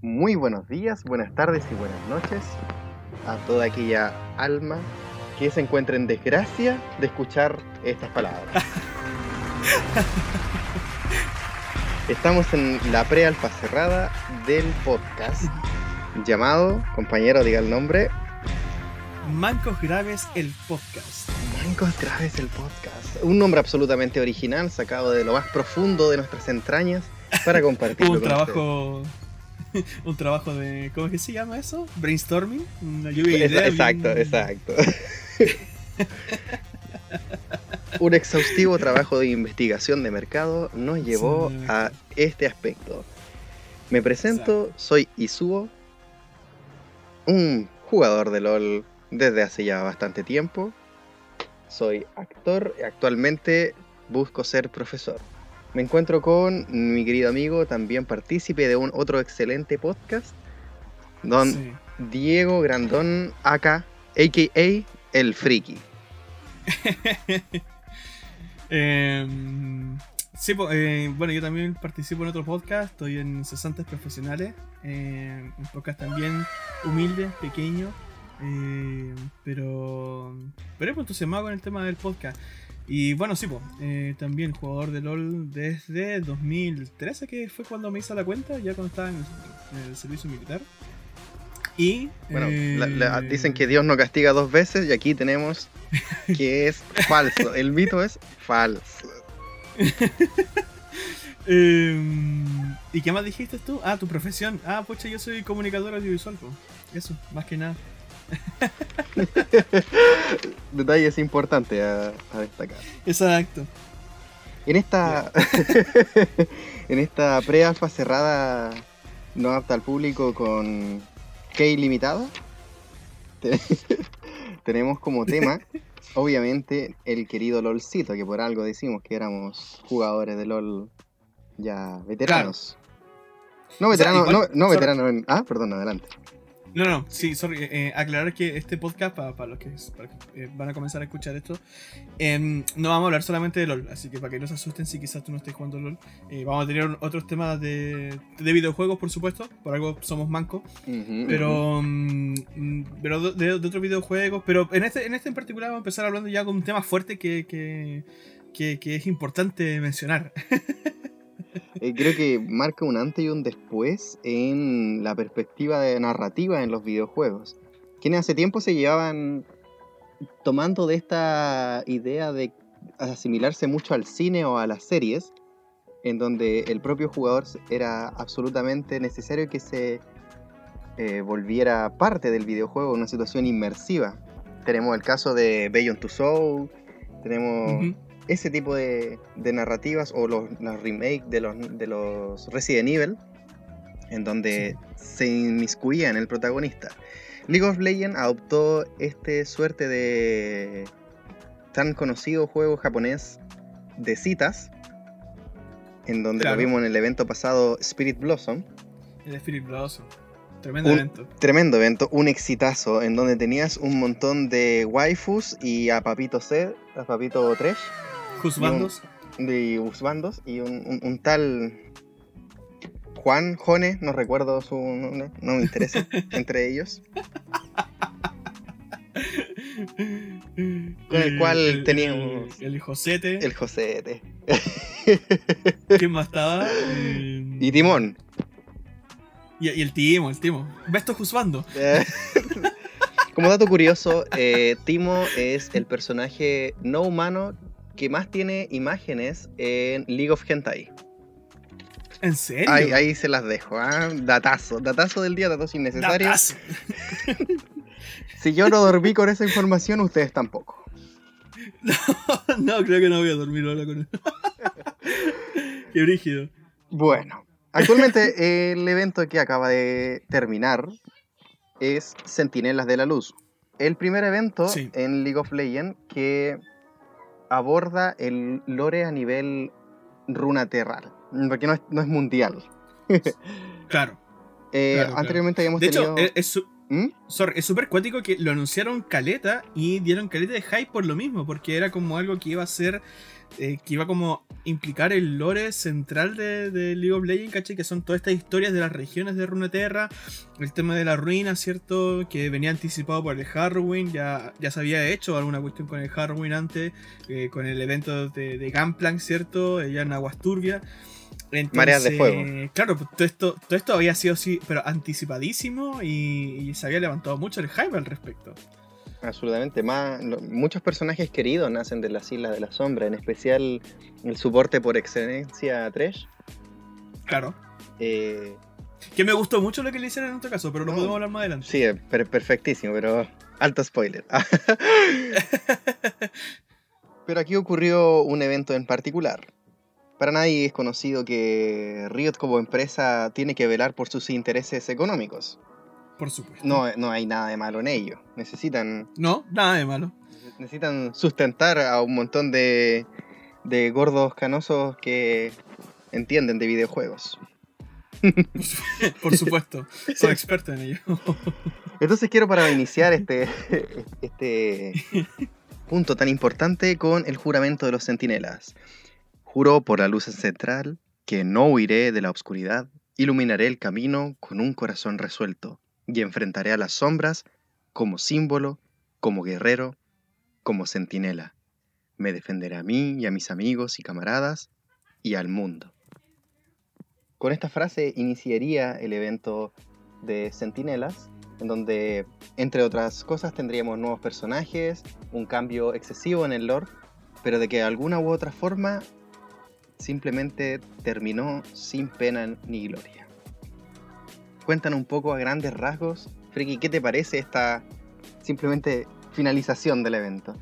Muy buenos días, buenas tardes y buenas noches a toda aquella alma que se encuentre en desgracia de escuchar estas palabras. Estamos en la pre-alfa cerrada del podcast llamado, compañero, diga el nombre. Mancos Graves el podcast. Mancos Graves el podcast. Un nombre absolutamente original, sacado de lo más profundo de nuestras entrañas para compartirlo. un trabajo. un trabajo de. ¿Cómo es que se llama eso? Brainstorming. Una lluvia de ideas Exacto, bien- exacto. Un exhaustivo trabajo de investigación de mercado nos llevó Sí. a este aspecto. Me presento, soy Isuo, un jugador de LOL desde hace ya bastante tiempo. Soy actor y actualmente busco ser profesor. Me encuentro con mi querido amigo, también partícipe de un otro excelente podcast, don Sí. Diego Grandón, acá, a.k.a. El Friki. Em, sí, eh, bueno, yo también participo en otro podcast. Estoy en Cesantes Profesionales. eh, un podcast también humilde, pequeño. eh, pero. Pero entusiasmado con el tema del podcast. Y bueno, sí, po, eh, también jugador de LOL desde 2013, que fue cuando me hice la cuenta, ya cuando estaba en el, en el servicio militar. Y. Bueno, eh, la- la- dicen que Dios no castiga dos veces y aquí tenemos que es falso. El mito es falso. Em, ¿Y qué más dijiste tú? Ah, tu profesión. Ah, pucha, yo soy comunicador audiovisual, po. Eso, más que nada. Detalles importantes a, a destacar. Exacto. En esta, en esta pre-alfa cerrada no apta al público con key limitada, te- tenemos como tema, obviamente, el querido LOLcito, que por algo decimos que éramos jugadores de LOL ya veteranos. No O sea, veteranos, no, no veteranos en... Ah, perdón, adelante. No, no, sí, sorry. eh, eh, aclarar que este podcast, para, los que, para los que, eh, van a comenzar a escuchar esto, em, no vamos a hablar solamente de LOL. Así que para que no se asusten si quizás tú no estés jugando LOL, eh, vamos a tener otros temas de, de videojuegos, por supuesto. Por algo somos mancos. Ujú, Pero, mm, mm, pero de, de otros videojuegos. Pero en este, en este en particular vamos a empezar hablando ya con un tema fuerte que, que, que- que es importante mencionar. Eh, creo que marca un antes y un después en la perspectiva de narrativa en los videojuegos. Quienes hace tiempo se llevaban tomando de esta idea de asimilarse mucho al cine o a las series, en donde el propio jugador era absolutamente necesario que se eh, volviera parte del videojuego una situación inmersiva. Tenemos el caso de Beyond Two Soul, tenemos Ujú ese tipo de, narrativas o los, los remakes de los, de los Resident Evil, en donde se inmiscuía en el protagonista. League of Legends adoptó este suerte de tan conocido juego japonés de citas, en donde lo vimos en el evento pasado Spirit Blossom. El Spirit Blossom. Tremendo evento. Tremendo evento, un exitazo, en donde tenías un montón de waifus y a Papito C, a Papito 3 Husbandos. De Husbandos y un, tal Juan Jone, no recuerdo su nombre, no me interesa, entre ellos. Con el cual teníamos. El, Josete. El Josete. ¿Quién más estaba? Y Timón. Y, el Timo, el Timo. Besto Juzbando. Como dato curioso, eh, Timo es el personaje no humano que más tiene imágenes en League of Hentai. ¿En serio? Ahí, ahí se las dejo, ¿ah? Datazo, datazo del día, datos innecesarios. Datazo. Si yo no dormí con esa información, ustedes tampoco. no, creo que no voy a dormir ahora con él. Qué brígido. Bueno, actualmente el evento que acaba de terminar es Centinelas de la Luz. El primer evento Sí. en League of Legends que aborda el lore a nivel runaterral, porque no es, no es mundial. Claro. Eh, Claro, claro. anteriormente habíamos De tenido... hecho, es- es su- ¿Mm? Sorry, es súper cuático que lo anunciaron caleta y dieron caleta de hype por lo mismo, porque era como algo que iba a ser, eh, que iba como implicar el lore central de, League of Legends, ¿cachai? Que son todas estas historias de las regiones de Runeterra, el tema de la ruina, ¿cierto? Que venía anticipado por el Harrowing, ya, ya se había hecho alguna cuestión con el Harrowing antes, eh, con el evento de, de Gunplank, ¿cierto? Ya en Aguas Turbias. Mareas de fuego. Claro, pues, todo esto, todo esto había sido así, pero anticipadísimo y, se había levantado mucho el hype al respecto. Absolutamente, más, muchos personajes queridos nacen de las Islas de la Sombra, en especial el soporte por excelencia Tresh. Claro. Eh, que me gustó mucho lo que le hicieron en este caso, pero lo podemos hablar más adelante. Sí, perfectísimo, pero alto spoiler. pero aquí ocurrió un evento en particular. Para nadie es conocido que Riot como empresa tiene que velar por sus intereses económicos. Por supuesto. No, no hay nada de malo en ello. Necesitan... No, nada de malo. Necesitan sustentar a un montón de, de gordos canosos que entienden de videojuegos. Por supuesto, soy experto en ello. Entonces quiero para iniciar este, este punto tan importante con el juramento de los centinelas. Juro por la luz central que no huiré de la oscuridad, iluminaré el camino con un corazón resuelto y enfrentaré a las sombras como símbolo, como guerrero, como centinela. Me defenderé a mí y a mis amigos y camaradas y al mundo. Con esta frase iniciaría el evento de Centinelas, en donde, entre otras cosas, tendríamos nuevos personajes, un cambio excesivo en el lore, pero de que de alguna u otra forma simplemente terminó sin pena ni gloria. Cuéntanos un poco a grandes rasgos, Friki, ¿qué te parece esta simplemente finalización del evento?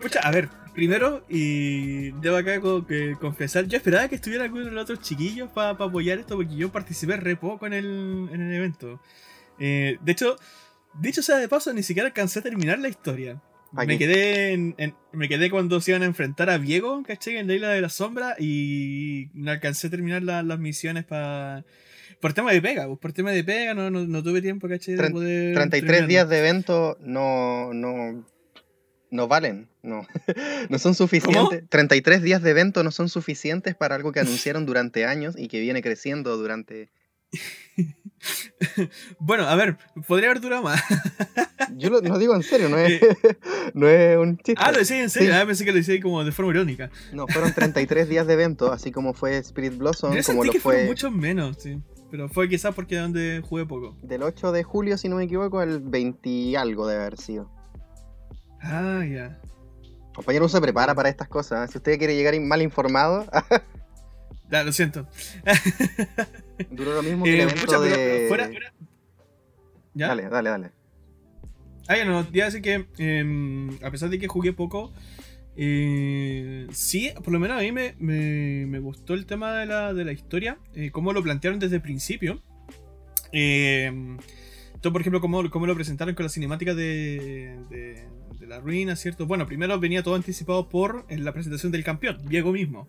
Pucha, a ver, primero, y debo acá que confesar, yo esperaba que estuviera alguno de los otros chiquillos para apoyar esto, porque yo participé re poco en el, en el evento. Eh, de hecho, dicho sea de paso, ni siquiera alcancé a terminar la historia. Me quedé, en, me quedé cuando se iban a enfrentar a Diego, ¿cachai? En la isla de la sombra y no alcancé a terminar las misiones para... Por tema de pega, pues, por tema de pega no, no, tuve tiempo, ¿cachai? De poder 33 días de evento no, no, no valen, no, no son suficientes. 33 días de evento no son suficientes para algo que anunciaron durante años y que viene creciendo durante bueno, a ver, podría haber durado más. Yo lo, no digo en serio, no es, eh, no es un chiste. Ah, lo decía en serio, ah, pensé que lo decía como de forma irónica. No, fueron 33 días de evento, así como fue Spirit Blossom, como lo fue. mucho menos, sí. Pero fue quizás porque donde jugué poco. Del 8 de julio, si no me equivoco, el 20 y algo debe haber sido. Ah, ya. Compañero, no se prepara para estas cosas. ¿eh? Si usted quiere llegar mal informado. Ya, lo siento. Duró lo mismo que el eh, evento de... Fuera, ¿Ya? Dale, dale, dale. Ah, ya no, ya sé que em, a pesar de que jugué poco, eh, sí, por lo menos a mí me, me, gustó el tema de la, de la historia, eh, cómo lo plantearon desde el principio. Eh, por ejemplo, cómo, cómo, lo presentaron con la cinemática de, de, la ruina, ¿cierto? Bueno, primero venía todo anticipado por la presentación del campeón, Diego mismo.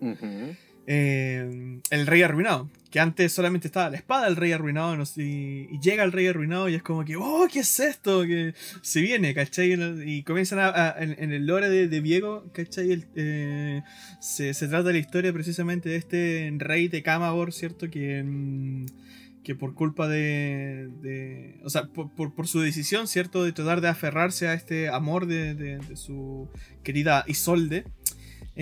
Eh, el rey arruinado. Que antes solamente estaba la espada del rey arruinado y, llega el rey arruinado y es como que, oh, ¿qué es esto? Que se viene, ¿cachai? Y comienzan a, en, el lore de, de Diego, ¿cachai? Eh, se, trata de la historia precisamente de este rey de Camagor, ¿cierto? Que, mm, que por culpa de, o sea, por, su decisión, ¿cierto? De tratar de aferrarse a este amor de su querida Isolde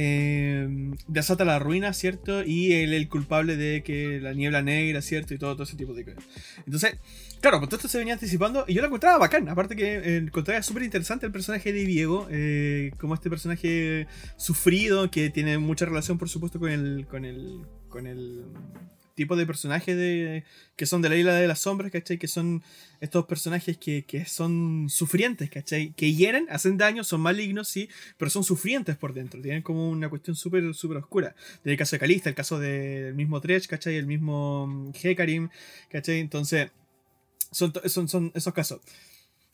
eh, desata la ruina, ¿cierto? Y él el culpable de que la niebla negra, ¿cierto? Y todo, todo ese tipo de cosas. Entonces, claro, pues todo esto se venía anticipando y yo lo encontraba bacán. Aparte que eh, encontraba súper interesante el personaje de Diego, eh, como este personaje sufrido que tiene mucha relación, por supuesto, con el, con el, con el tipo de personajes de, que son de la isla de las sombras, ¿cachai? Que son estos personajes que, son sufrientes, ¿cachai? Que hieren, hacen daño, son malignos, sí, pero son sufrientes por dentro. Tienen como una cuestión súper, súper oscura. el caso de Calista, el caso del mismo Tresh, ¿cachai? El mismo mm, Hekarim, ¿cachai? Entonces, son, son, son esos casos.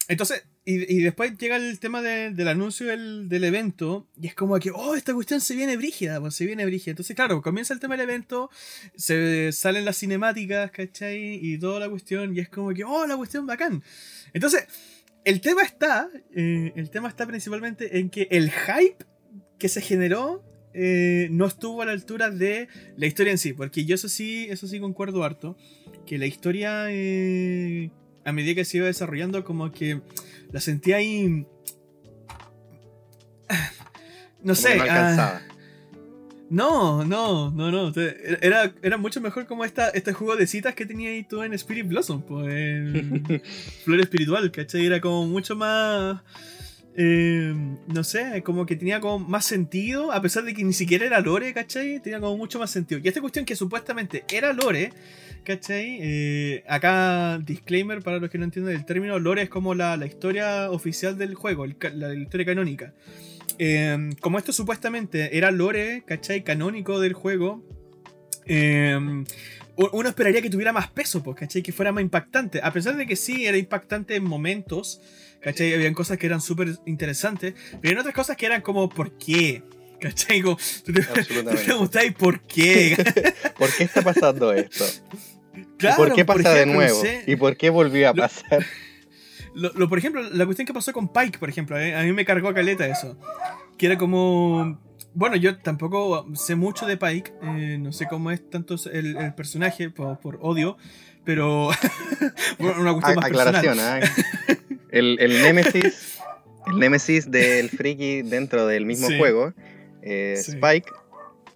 Entonces, y, después llega el tema del anuncio del, evento, y es como que, oh, esta cuestión se viene brígida, pues se viene brígida. Entonces, claro, comienza el tema del evento, se salen las cinemáticas, ¿cachai? Y toda la cuestión, y es como que, oh, la cuestión bacán. Entonces, el tema está, eh, el tema está principalmente en que el hype que se generó eh, no estuvo a la altura de la historia en sí, porque yo eso sí, eso sí concuerdo harto, que la historia eh, a medida que se iba desarrollando como que la sentía ahí... No sé. Ah, no, no, no, no. Era, era mucho mejor como esta, este juego de citas que tenía ahí tú en Spirit Blossom, pues en Flor Espiritual, ¿cachai? Era como mucho más Em, no sé, como que tenía como más sentido, a pesar de que ni siquiera era lore, ¿cachai? Tenía como mucho más sentido. Y esta cuestión que supuestamente era lore, ¿cachai? Eh, acá, disclaimer para los que no entienden el término, lore es como la, historia oficial del juego, la, historia canónica. Em, como esto supuestamente era lore, ¿cachai? Canónico del juego. Em, uno esperaría que tuviera más peso, pues, ¿cachai? Que fuera más impactante. A pesar de que sí era impactante en momentos, ¿Cachai? Habían cosas que eran súper interesantes, pero hay otras cosas que eran como, ¿por qué? ¿Cachai? Como, tú te, preguntáis por qué. ¿Por qué está pasando esto? ¿Por qué pasa de nuevo? ¿Y por qué volvió a pasar? Lo, por ejemplo, la cuestión que pasó con Pike, por ejemplo, eh, a mí me cargó a caleta eso. Que era como. Bueno, yo tampoco sé mucho de Pike, eh, no sé cómo es tanto el, personaje por, por, odio, pero. una cuestión más Aclaración, ¿eh? El, el Nemesis, el Nemesis del Friki dentro del mismo juego, eh, Spike,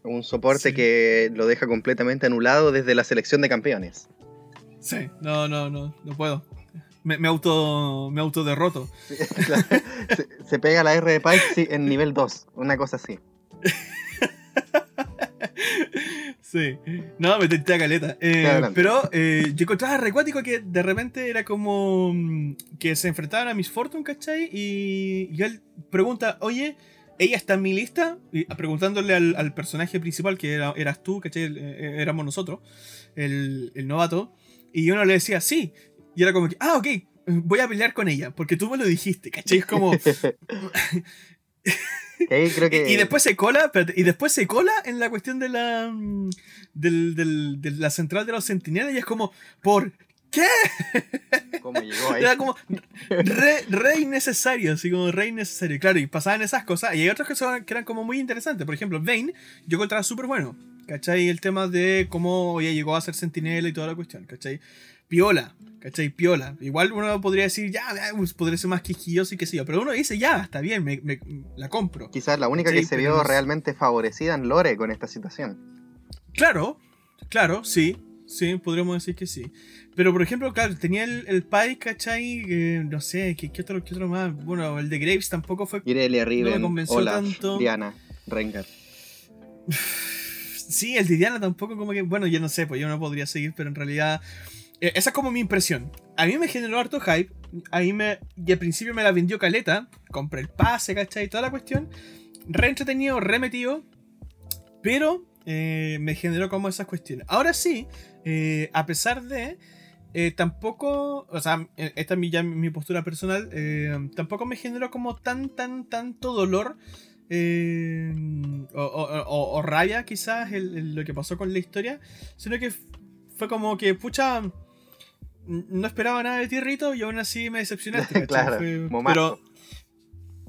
un soporte que lo deja completamente anulado desde la selección de campeones. Sí, no, no, no, no puedo. Me, me auto me autoderroto. se, se, pega la R de Pike en nivel 2, una cosa así. Sí. No, me tenté a caleta. Eh, pero eh, yo encontraba recuático que de repente era como mm, que se enfrentaban a Miss Fortune, ¿cachai? Y, él pregunta, oye, ¿ella está en mi lista? Y, preguntándole al, personaje principal, que eras tú, ¿cachai? Eh, éramos nosotros, el, el novato. Y uno le decía, sí. Y era como que, ah, ok, voy a pelear con ella, porque tú me lo dijiste, ¿cachai? Es como... y, después se cola, y después se cola en la cuestión de la mm, de la central de los sentinelas y es como, ¿por qué? ¿Cómo llegó ahí? Era como re, innecesario, así como re innecesario. Claro, y pasaban esas cosas. Y hay otras cosas que eran como muy interesantes. Por ejemplo, Vayne, yo encontraba súper bueno. ¿Cachai? El tema de cómo ella llegó a ser sentinela y toda la cuestión. ¿Cachai? Piola. ¿Cachai? Piola. Igual uno podría decir, ya, pues, podría ser más quisquilloso y qué sé yo. Pero uno dice, ya, está bien, me, la compro. Quizás la única que se vio realmente favorecida en Lore con esta situación. Claro, claro, sí. Sí, podríamos decir que sí. Pero por ejemplo, claro, tenía el, el Pi, ¿cachai? no sé, ¿qué, ¿qué, otro, ¿qué otro más? Bueno, el de Graves tampoco fue. Irelia Riven, no me convenció tanto. Diana, Rengar. Sí, el de Diana tampoco, como que. Bueno, yo no sé, pues yo no podría seguir, pero en realidad esa es como mi impresión. A mí me generó harto hype. A mí me. Y al principio me la vendió caleta. Compré el pase, ¿cachai? Toda la cuestión. Re entretenido, re metido. Pero eh, me generó como esas cuestiones. Ahora sí, eh, a pesar de. tampoco, o sea, esta es mi, ya mi postura personal, tampoco me generó como tan, tan, tanto dolor o, raya quizás lo que pasó con la historia, sino que fue como que, pucha, no esperaba nada de ti, Rito, y aún así me decepcionaste, claro, pero,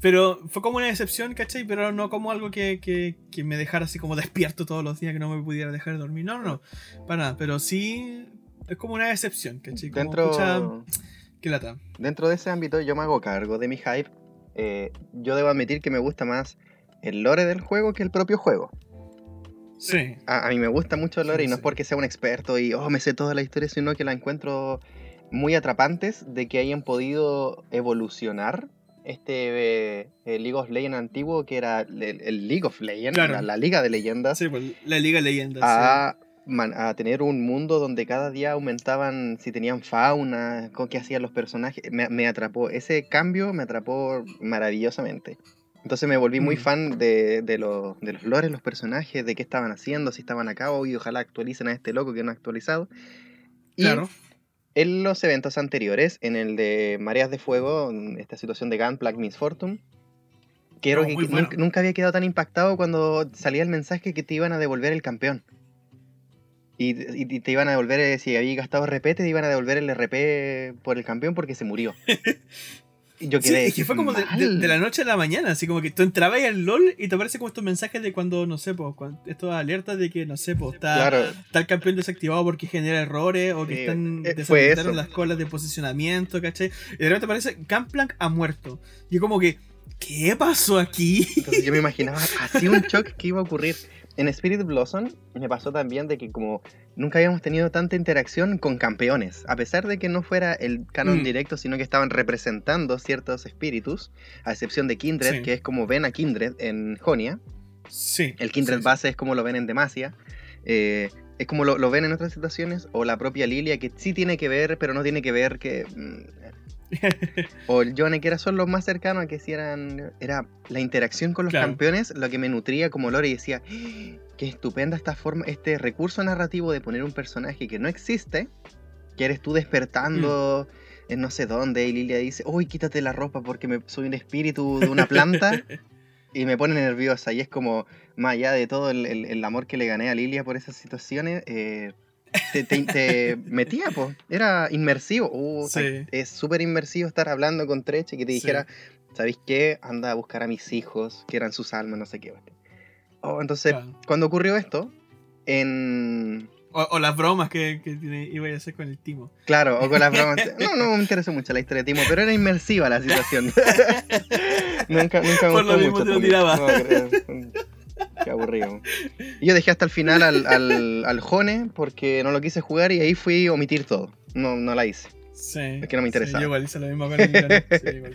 pero fue como una decepción, ¿cachai? Pero no como algo que, me dejara así como despierto todos los días, que no me pudiera dejar dormir. No, no, no, para nada. Pero sí es como una decepción, ¿cachai? dentro, qué lata. Dentro de ese ámbito yo me hago cargo de mi hype. Eh, yo debo admitir que me gusta más el lore del juego que el propio juego. Sí. A, mí me gusta mucho lore y no es porque sea un experto y, oh, me sé toda la historia, sino que la encuentro muy atrapantes de que hayan podido evolucionar este eh, League of Legends antiguo que era el, League of Legends, la, Liga de Leyendas. Sí, pues, la Liga de Leyendas. A, a, tener un mundo donde cada día aumentaban si tenían fauna, qué hacían los personajes. Me, me atrapó, ese cambio me atrapó maravillosamente. Entonces me volví muy mm. fan de, de, los lores, los personajes, de qué estaban haciendo, si estaban acá, y ojalá actualicen a este loco que no ha actualizado. claro. en los eventos anteriores, en el de Mareas de Fuego, esta situación de Gunplank Miss Fortune, creo No, que bueno. nunca, nunca había quedado tan impactado cuando salía el mensaje que te iban a devolver el campeón. Y, y- y te iban a devolver, eh, si había gastado RP, te iban a devolver el RP por el campeón porque se murió. Yo Sí, quedé. es que fue como de, de- mal. de la noche a la mañana, así como que tú entrabas al LOL y te aparece como estos mensajes de cuando, no sé, pues, estos alertas de que, no sé, pues, está, Claro, está el campeón desactivado porque genera errores o que Sí, están eh, eso. las colas de posicionamiento, ¿cachai? Y de repente aparece Gunplank ha muerto. Y como que, ¿qué pasó aquí? Entonces yo me imaginaba así un shock que iba a ocurrir. En Spirit Blossom me pasó también de que como nunca habíamos tenido tanta interacción con campeones, a pesar de que no fuera el canon Mm. directo, sino que estaban representando ciertos espíritus, a excepción de Kindred, Sí. que es como ven a Kindred en Jonia. Sí. El Kindred sí, sí. base es como lo ven en Demacia. eh, es como lo, lo ven en otras situaciones, o la propia Lilia, que sí tiene que ver, pero no tiene que ver que... o el Yone, que era son los más cercanos a que sí eran. Era la interacción con los Claro. campeones lo que me nutría como lore y decía. "¡Ah! Qué estupenda esta forma, este recurso narrativo de poner un personaje que no existe, que eres tú despertando Mm. en no sé dónde, y Lilia dice, uy, quítate la ropa porque me, soy un espíritu de una planta, y me pone nerviosa, y es como, más allá de todo el, el- el amor que le gané a Lilia por esas situaciones, eh, te, te- te metía, pues, era inmersivo, Uh, Sí. es súper inmersivo estar hablando con Treche que te Sí. dijera, ¿sabéis qué? Anda a buscar a mis hijos, que eran sus almas, no sé qué. Oh, entonces, Claro. cuando ocurrió esto, en... O, o las bromas que, que tiene- iba a hacer con el Timo. Claro, o con las bromas. No, no me interesa mucho la historia de Timo, pero era inmersiva la situación. nunca, nunca me Por lo gustó mismo mucho te lo tiraba. No, Qué aburrido. Y yo dejé hasta el final al, al, al Jone porque no lo quise jugar y ahí fui a omitir todo. No, no la hice. Sí. Es que no me Sí, interesaba. yo igual hice lo mismo con el. Sí, igual.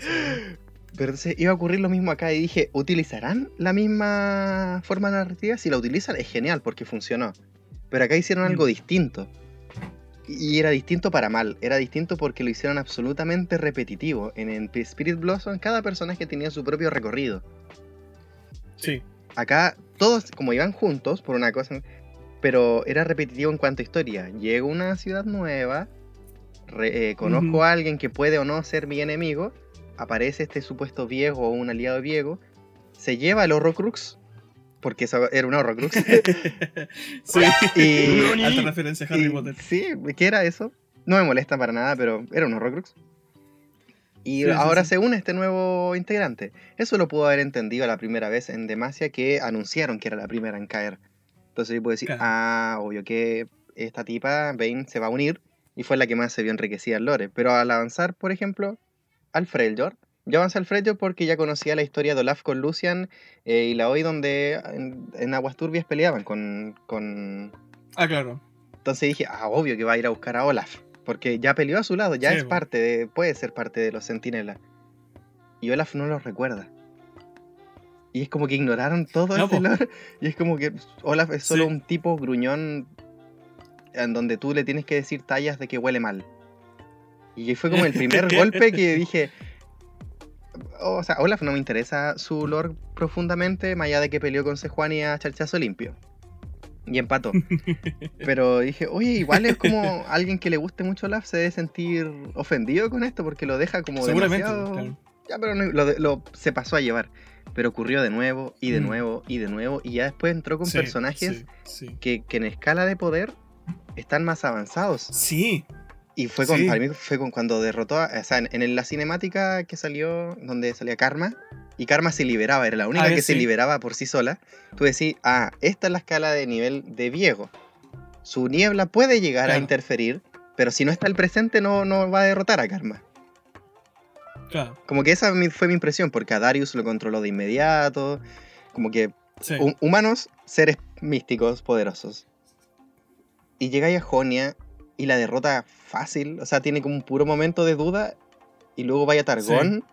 Pero entonces iba a ocurrir lo mismo acá y dije, ¿utilizarán la misma forma narrativa? Si la utilizan es genial porque funcionó. Pero acá hicieron algo Mm. distinto. Y era distinto para mal. Era distinto porque lo hicieron absolutamente repetitivo. En, en Spirit Blossom cada personaje tenía su propio recorrido. Sí. Acá todos como iban juntos por una cosa, pero era repetitivo en cuanto a historia. Llego a una ciudad nueva, re- eh, conozco a alguien que puede o no ser mi enemigo, aparece este supuesto viejo o un aliado viejo, se lleva el Horrocrux, porque eso era un Horrocrux, sí. y, Alta referencia a Harry y- Potter. Sí, ¿qué era eso? No me molesta para nada, pero era un Horrocrux. Y Sí, ahora sí. se une este nuevo integrante. Eso lo pudo haber entendido la primera vez en Demacia que anunciaron que era la primera en caer. Entonces yo puedo decir, Claro. ah, obvio que esta tipa, Bane, se va a unir. Y fue la que más se vio enriquecida en Lore. Pero al avanzar, por ejemplo, al Freljord. Yo avancé al Freljord porque ya conocía la historia de Olaf con Lucian eh, y la hoy donde en, en Aguas Turbias peleaban con, con, Ah, claro. entonces dije, ah, obvio que va a ir a buscar a Olaf. Porque ya peleó a su lado, ya Sí, es parte de, puede ser parte de los centinelas. Y Olaf no lo recuerda. Y es como que ignoraron todo No, este po. lore. Y es como que Olaf es solo Sí. un tipo gruñón en donde tú le tienes que decir tallas de que huele mal. Y fue como el primer golpe que dije. O sea, Olaf no me interesa su lore profundamente, más allá de que peleó con Sejuani a charchazo limpio. Y empató. Pero dije, oye, igual es como alguien que le guste mucho Olaf se debe sentir ofendido con esto porque lo deja como Seguramente. demasiado... claro. Ya, pero no- lo, se pasó a llevar. Pero ocurrió de nuevo y de Mm. nuevo y de nuevo. Y ya después entró con Sí, personajes Sí. sí. que, que en escala de poder están más avanzados. Sí, Y fue con, para mí fue con cuando derrotó a, o sea, en, en la cinemática que salió, donde salía Karma, y Karma se liberaba, era la única que se liberaba por sí sola, tú decís, ah, esta es la escala de nivel de viejo. Su niebla puede llegar a interferir, pero si no está el presente no, no va a derrotar a Karma. claro. Como que esa fue mi impresión, porque a Darius lo controló de inmediato, como que Sí. humanos, seres místicos, poderosos. Y llegáis a Jonia y la derrota fácil, o sea, tiene como un puro momento de duda, y luego vaya a Targón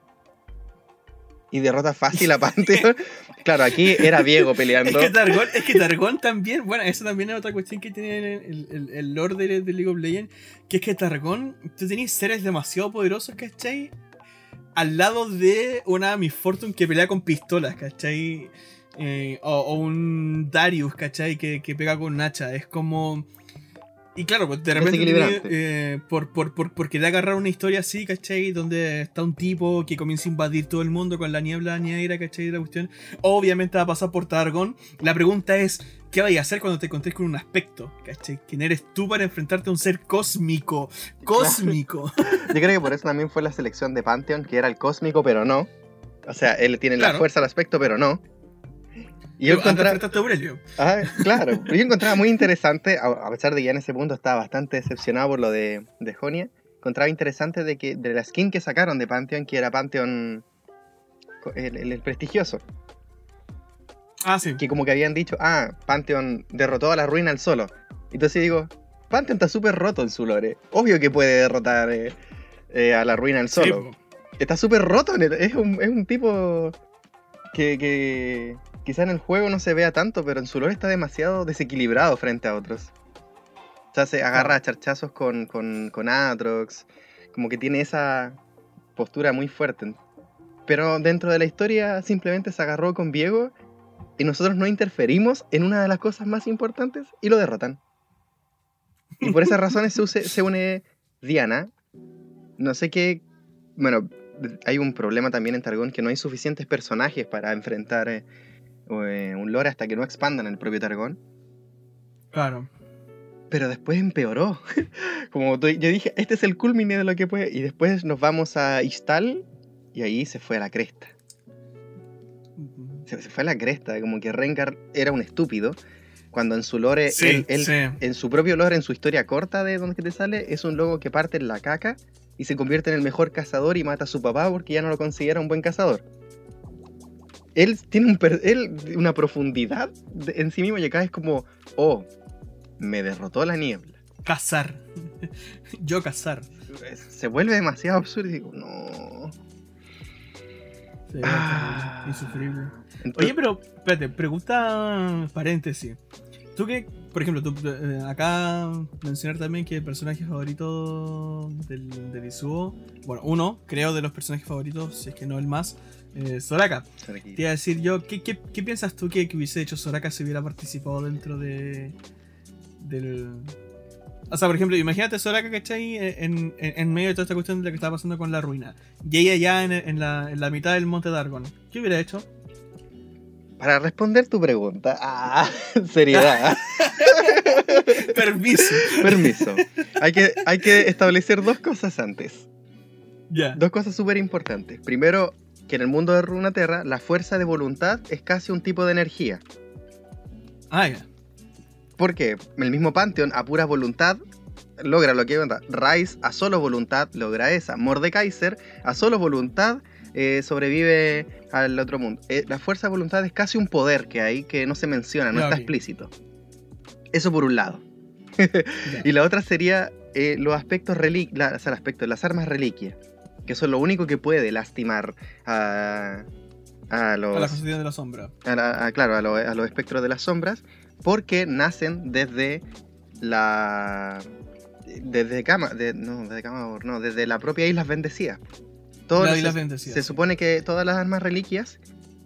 y derrota fácil a Pantheon. claro, aquí era Viego Es peleando. que, es que Targón también, bueno, eso también es otra cuestión que tiene el, el, el lore de, de League of Legends, que es que Targón, tú tenés seres demasiado poderosos, ¿cachai? Al lado de una Miss Fortune que pelea con pistolas, ¿cachai? Eh, o, o un Darius, ¿cachai? Que, que pega con un hacha. Es como... Y claro, pues de repente eh, por, por, por, por querer agarrar una historia así, ¿cachai? Donde está un tipo que comienza a invadir todo el mundo con la niebla negra, ¿cachai? La cuestión. Obviamente va a pasar por Targon. La pregunta es, ¿qué vais a hacer cuando te encontres con un aspecto? ¿Cachai? ¿Quién eres tú para enfrentarte a un ser cósmico? Cósmico. Yo creo que por eso también fue la selección de Pantheon, que era el cósmico, pero no. O sea, él tiene la fuerza al aspecto, pero no. Y yo encontraba... Ah, claro. yo encontraba muy interesante, a pesar de que ya en ese punto estaba bastante decepcionado por lo de, de Jonia, encontraba interesante de que de la skin que sacaron de Pantheon, que era Pantheon el, prestigioso. Ah, sí. Que como que habían dicho, ah, Pantheon derrotó a la ruina al solo. Entonces digo, Pantheon está súper roto en su lore. Obvio que puede derrotar eh, eh, a la ruina al solo. está súper roto, es un, es un tipo que, que, quizá en el juego no se vea tanto, pero en su lore está demasiado desequilibrado frente a otros. O sea, se agarra a charchazos con, con, con Atrox, como que tiene esa postura muy fuerte. Pero dentro de la historia simplemente se agarró con Viego y nosotros no interferimos en una de las cosas más importantes y lo derrotan. Y por esas razones se, se une Diana. No sé qué... Bueno, hay un problema también en Targón que no hay suficientes personajes para enfrentar eh, un lore hasta que no expandan el propio Targón. Claro. Pero después empeoró. Como yo dije, este es el culmine de lo que puede. Y después nos vamos a Istal y ahí se fue a la cresta. Se, fue a la cresta, como que Rengar era un estúpido. Cuando en su lore, él, en su propio lore, en su historia corta de donde te sale, es un logo que parte en la caca y se convierte en el mejor cazador y mata a su papá porque ya no lo considera un buen cazador él tiene un él, una profundidad en sí mismo y acá es como, oh, me derrotó la niebla. Cazar. Yo cazar. Se vuelve demasiado absurdo y digo, no. ah. insufrible. Oye, pero, espérate, pregunta paréntesis. Tú que, por ejemplo, tú, eh, acá mencionar también que el personaje favorito del, del Isuo, bueno, uno, creo, de los personajes favoritos, si es que no el más, eh, Soraka. Te iba a decir yo, ¿qué, piensas tú que, hubiese hecho Soraka si hubiera participado dentro de. del. O sea, por ejemplo, imagínate Soraka, ¿cachai? En, en, medio de toda esta cuestión de lo que estaba pasando con la ruina. Y ella ya en, la, mitad del monte Dargon. ¿Qué hubiera hecho? Para responder tu pregunta. Ah, seriedad. Permiso. Permiso. Hay que, hay que establecer dos cosas antes. Ya. Dos cosas súper importantes. Primero, que en el mundo de Runaterra la fuerza de voluntad es casi un tipo de energía. Ah, ya. Porque el mismo Pantheon a pura voluntad logra lo que Rice a solo voluntad logra esa. Mordekaiser a solo voluntad eh, sobrevive al otro mundo. Eh, la fuerza de voluntad es casi un poder que hay que no se menciona, no está explícito. Eso por un lado. y la otra sería eh, los aspectos reliquias, o sea, el aspecto, las armas reliquias que eso es lo único que puede lastimar a, a los... A la de la sombra. claro, a, los espectros de las sombras, porque nacen desde la... Desde Cama, de, no, desde Cama, no, desde la propia Islas Bendecidas. Todas Islas Bendecidas. Se supone que todas las armas reliquias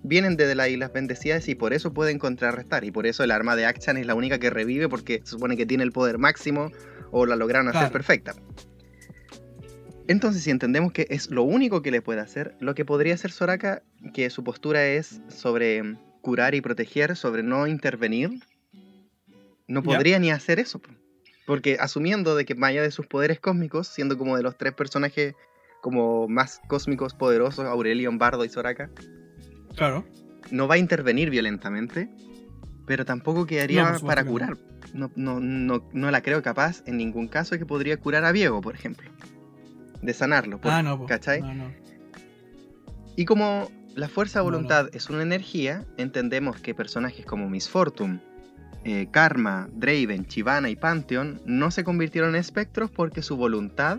vienen desde las Islas Bendecidas y por eso pueden contrarrestar. Y por eso el arma de Achan es la única que revive porque se supone que tiene el poder máximo o la lograron hacer perfecta. Entonces, si entendemos que es lo único que le puede hacer, lo que podría hacer Soraka, que su postura es sobre curar y proteger, sobre no intervenir, no podría ni hacer eso. Porque asumiendo de que más allá de sus poderes cósmicos, siendo como de los tres personajes como más cósmicos poderosos, Aurelion, Bardo y Soraka, claro. no va a intervenir violentamente, pero tampoco quedaría para curar. No, no, no, no la creo capaz en ningún caso que podría curar a Viego, por ejemplo de sanarlo. ah, no, ¿Cachai? Y como la fuerza de voluntad es una energía, entendemos que personajes como Miss Fortune, eh, Karma, Draven, Chivana y Pantheon no se convirtieron en espectros porque su voluntad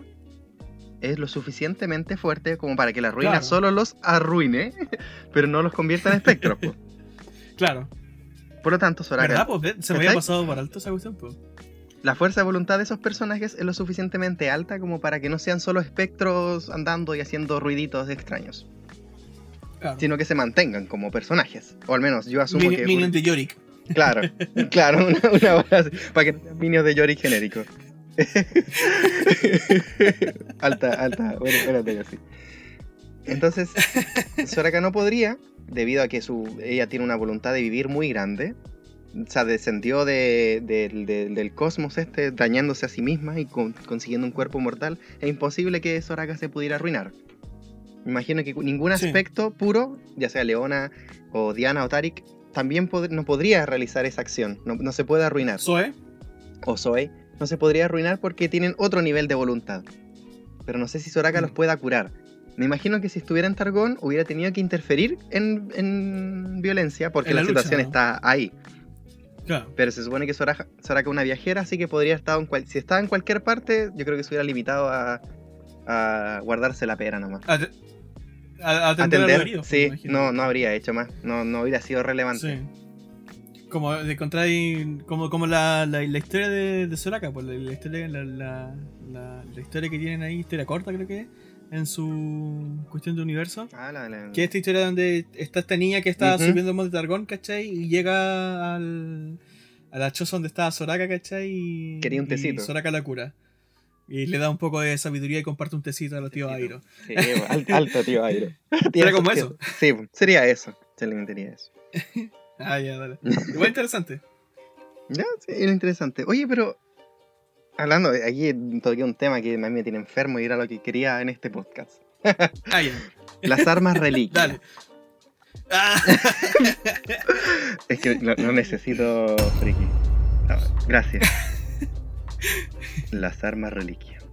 es lo suficientemente fuerte como para que la ruina solo los arruine, pero no los convierta en espectros. Claro. Por lo tanto, Soraka. ¿Verdad? Pues, se me había pasado por alto esa cuestión, pues la fuerza de voluntad de esos personajes es lo suficientemente alta como para que no sean solo espectros andando y haciendo ruiditos extraños. Sino que se mantengan como personajes. O al menos yo asumo que. Minion de Yorick. Claro, claro, una, una bola así, para que no sean minions de Yori genérico. alta, alta, bueno, espérate así. Entonces, Soraka no podría, debido a que su, ella tiene una voluntad de vivir muy grande. O sea, descendió de, de- de- del cosmos este, dañándose a sí misma y con- consiguiendo un cuerpo mortal. Es imposible que Soraka se pudiera arruinar. Me imagino que ningún Sí. aspecto puro, ya sea Leona o Diana o Tarik, también pod- no podría realizar esa acción. No, no se puede arruinar. Zoe. o Zoe, no se podría arruinar porque tienen otro nivel de voluntad. Pero no sé si Soraka Mm. los pueda curar. Me imagino que si estuviera en Targón hubiera tenido que interferir en, en violencia porque En la, la lucha, situación ¿no? está ahí. Claro. Pero se supone que Soraka, es una viajera, así que podría estar en cual, si estaba en cualquier parte, yo creo que se hubiera limitado a, a guardarse la pera nomás. A- atender a los Atender, heridos, sí, no, no habría hecho más, no, no hubiera sido relevante. Sí. Como de encontrar como, como la, la, la historia de, de Soraka, pues la, la historia, la, la, la- la historia que tienen ahí, historia corta creo que es, en su cuestión de universo. Ah, la- la- Que es esta historia donde está esta niña que está subiendo el monte Targón, ¿cachai? Y llega al, a la choza donde estaba Soraka, ¿cachai? Y, Quería un y tecito. Soraka la cura. Y le da un poco de sabiduría y comparte un tecito a los tíos. Airo. Sí, al- alto tío Airo. Era como eso. Sí, sería eso. Se le metería eso. Ah, ya, dale. Igual interesante. Ya, sí, era interesante. Oye, pero hablando, de- aquí toqué un tema que a mí me tiene enfermo y era lo que quería en este podcast. Ah, ya. Las armas reliquias. Dale. Ah, Es que no, no necesito friki. Gracias. Las armas reliquias.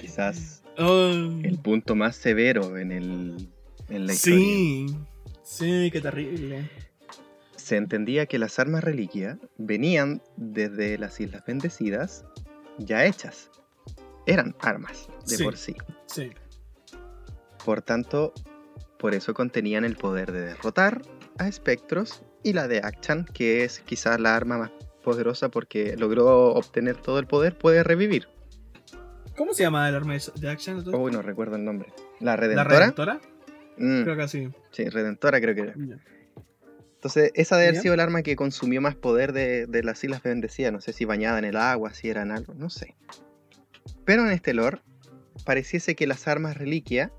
Quizás oh. el punto más severo en, el, en la historia. Sí. Sí, qué terrible. Se entendía que las armas reliquia venían desde las Islas Bendecidas ya hechas. Eran armas de Sí. por sí. Sí. Por tanto, por eso contenían el poder de derrotar a espectros y la de Akchan, que es quizás la arma más poderosa porque logró obtener todo el poder, puede revivir. ¿Cómo se llama el arma de-? Uy, no recuerdo el nombre. ¿La ¿La Redentora? Redentora? Mm, Creo que sí. sí, Redentora creo que era. Entonces, esa debe haber sido el arma que consumió más poder de, de las Islas Bendecidas. No sé si bañada en el agua, si eran algo, no sé. Pero en este lore, pareciese que las armas reliquia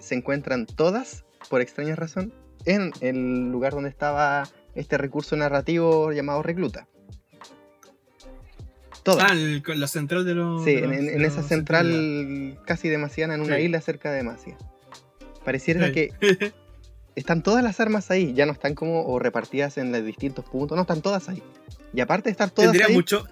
se encuentran todas, por extraña razón, en el lugar donde estaba este recurso narrativo llamado recluta. Todas. Ah, el- la central de los. sí, de en, los- en- de en esa central casi demasiana, en una Sí. isla cerca de Demacia. Pareciera Sí. que están todas las armas ahí, ya no están como o repartidas en los distintos puntos, no, están todas ahí. Y aparte de estar todas Tendría ahí, mucho.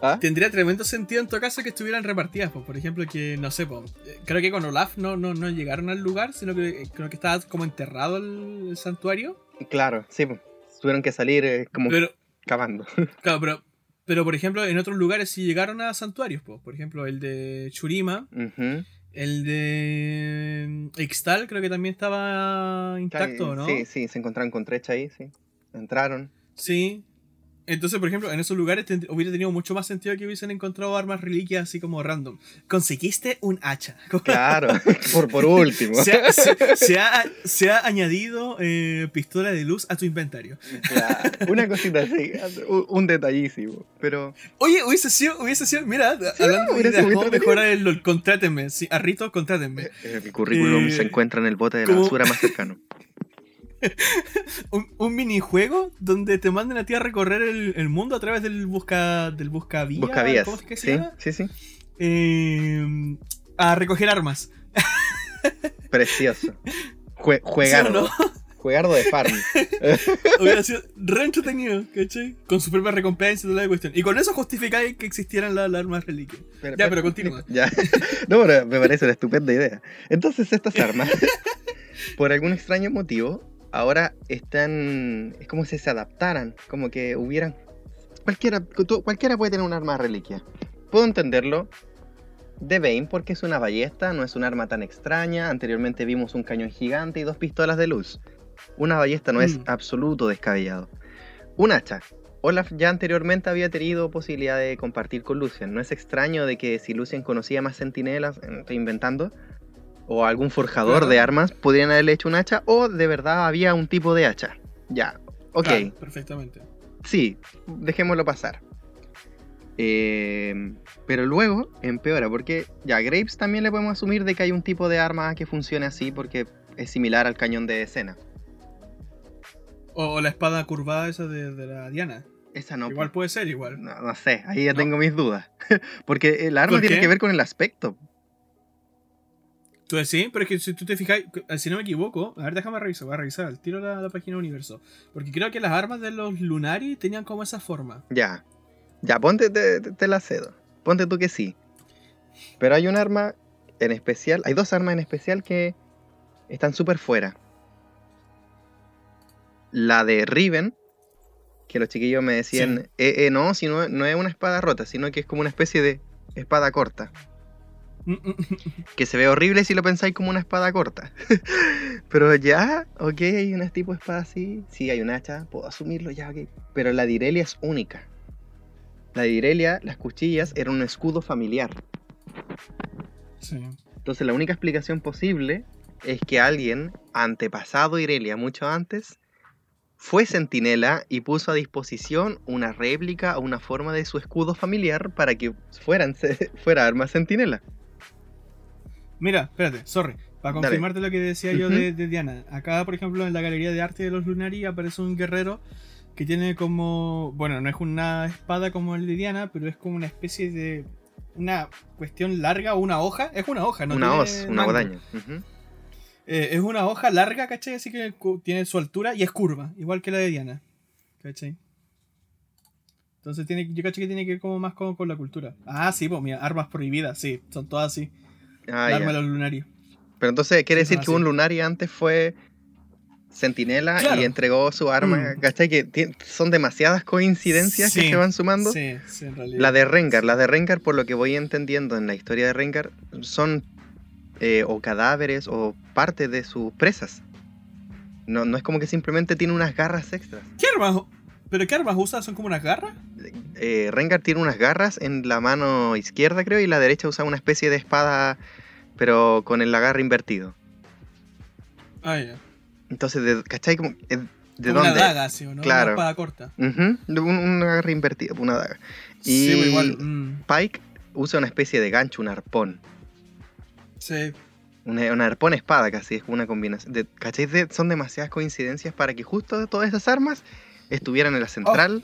¿ah? Tendría tremendo sentido en todo caso que estuvieran repartidas. pues, Por ejemplo, que no sé, pues, eh, creo que con Olaf no, no, no llegaron al lugar, sino que eh, creo que estaba como enterrado el, el santuario. claro, sí, pues, tuvieron que salir eh, como Pero, cavando. claro, pero, pero por ejemplo, en otros lugares sí llegaron a santuarios. pues, Por ejemplo, el de Churima. El de Ixtal, creo que también estaba intacto, ¿no? Sí, sí, se encontraron con Trecha ahí, sí. Entraron. Sí. Entonces, por ejemplo, en esos lugares hubiera tenido mucho más sentido que hubiesen encontrado armas reliquias así como random. Conseguiste un hacha. Claro, por, por último. Se ha, se- se ha- se ha añadido eh, pistola de luz a tu inventario. Claro, Una cosita así, un, detallísimo. Pero Oye, hubiese sido, hubiese sido, mira, hablando de ideas, cómo mejorar el LOL, contrátenme, sí, a Rito, contrátenme. eh, mi currículum Eh, se encuentra en el bote de la basura más cercano. Un, un minijuego donde te manden a ti a recorrer el, el mundo a través del busca del buscavía, Buscavías. ¿cómo es que se Sí, llama? sí, sí. Eh, a recoger armas. Precioso. Jue- ¿Sí o juegardo. no? Juegardo de farm. Hubiera sido re entretenido, ¿cachai? Con su propia recompensa y toda la cuestión. Y con eso justificáis que existieran las, armas reliquias. Ya, pero continúa. Ya. No, pero me parece una estupenda idea. Entonces estas armas, por algún extraño motivo, ahora están... Es como si se adaptaran, como que hubieran... Cualquiera, tú- cualquiera puede tener un arma reliquia. Puedo entenderlo de Bane porque es una ballesta, no es un arma tan extraña. Anteriormente vimos un cañón gigante y dos pistolas de luz. Una ballesta no es Mm. absoluto descabellado. Un hacha. Olaf ya anteriormente había tenido posibilidad de compartir con Lucian. No es extraño de que si Lucian conocía más centinelas, eh, estoy inventando, o algún forjador Claro. de armas, podrían haberle hecho un hacha, o de verdad había un tipo de hacha. Ya, ok. Claro, perfectamente. Sí, dejémoslo pasar. Eh, pero luego empeora, porque ya Graves también le podemos asumir de que hay un tipo de arma que funcione así porque es similar al cañón de escena. O, la espada curvada esa de, de la Diana. Esa no. igual puede ser, igual. No, no sé, ahí ya ¿No? tengo mis dudas. porque el arma ¿Por tiene que ver con el aspecto. ¿Tú decís? Pero es que si tú te fijas, si no me equivoco, a ver, déjame revisar, voy a revisar al tiro la, la página de Universo. Porque creo que las armas de los Lunari tenían como esa forma. Ya. Ya, ponte, te, te- te la cedo. Ponte tú que sí. Pero hay un arma en especial, hay dos armas en especial que están súper fuera. La de Riven, que los chiquillos me decían, Sí. eh, eh, no, si no, no es una espada rota, sino que es como una especie de espada corta. Que se ve horrible si lo pensáis como una espada corta. Pero ya, ok, hay un tipo de espada así. Sí, hay un hacha, puedo asumirlo ya, ok. Pero la de Irelia es única. La de Irelia, las cuchillas, era un escudo familiar. sí. Entonces la única explicación posible es que alguien, antepasado Irelia, mucho antes, fue centinela y puso a disposición una réplica o una forma de su escudo familiar para que fueran, fuera arma centinela. Mira, espérate, sorry. Para Dale. confirmarte lo que decía yo de, de Diana. Acá, por ejemplo, en la galería de arte de los Lunari aparece un guerrero que tiene como. Bueno, no es una espada como el de Diana, pero es como una especie de. Una cuestión larga o una hoja. Es una hoja, ¿no? una hoz, una guadaña. Eh, es una hoja larga, ¿cachai? Así que tiene su altura y es curva, igual que la de Diana. ¿Cachai? Entonces tiene, yo caché que tiene que ver como más con, con la cultura. Ah, sí, pues mira, armas prohibidas, sí, son todas así. Ah, de los lunarios. Pero entonces quiere decir son que un así. Lunari antes fue centinela Claro. y entregó su arma. Mm. ¿Cachai? Que son demasiadas coincidencias que se van sumando. Sí, sí, en realidad. La de Rengar, la de Rengar, por lo que voy entendiendo en la historia de Rengar, son eh, o cadáveres o parte de sus presas. No, no es como que simplemente tiene unas garras extras. ¿Qué? ¿Pero qué armas usa? ¿Son como unas garras? Eh, Rengar tiene unas garras en la mano izquierda, creo, y la derecha usa una especie de espada, pero con el agarre invertido. Ah, ya. Entonces, de, ¿cachai? Como, eh, ¿De Como dónde? Una daga, sí, ¿o ¿no? Claro. Una espada corta. De un, un agarre invertido, una daga. Sí, Y pues igual. mm, Pike usa una especie de gancho, un arpón. sí. Una, una arpón espada casi, es como una combinación. De, ¿Cachai? De- son demasiadas coincidencias para que justo todas esas armas estuvieran en la central.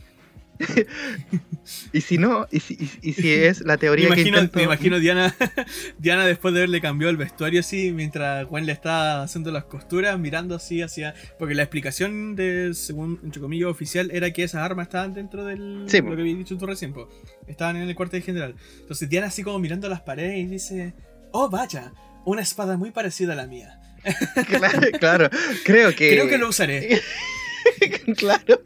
y si no, y si, y- y si es la Me teoría que imagino, intento... me imagino Diana, Diana después de haberle cambiado el vestuario así, mientras Gwen le está haciendo las costuras, mirando así hacia... Porque la explicación de, según, entre comillas, oficial, era que esas armas estaban dentro del... Sí, lo que habías dicho tú recién, po. Estaban en el cuartel general. Entonces Diana así como mirando las paredes y dice, oh vaya, una espada muy parecida a la mía. claro, claro, creo que... Creo que lo usaré. claro.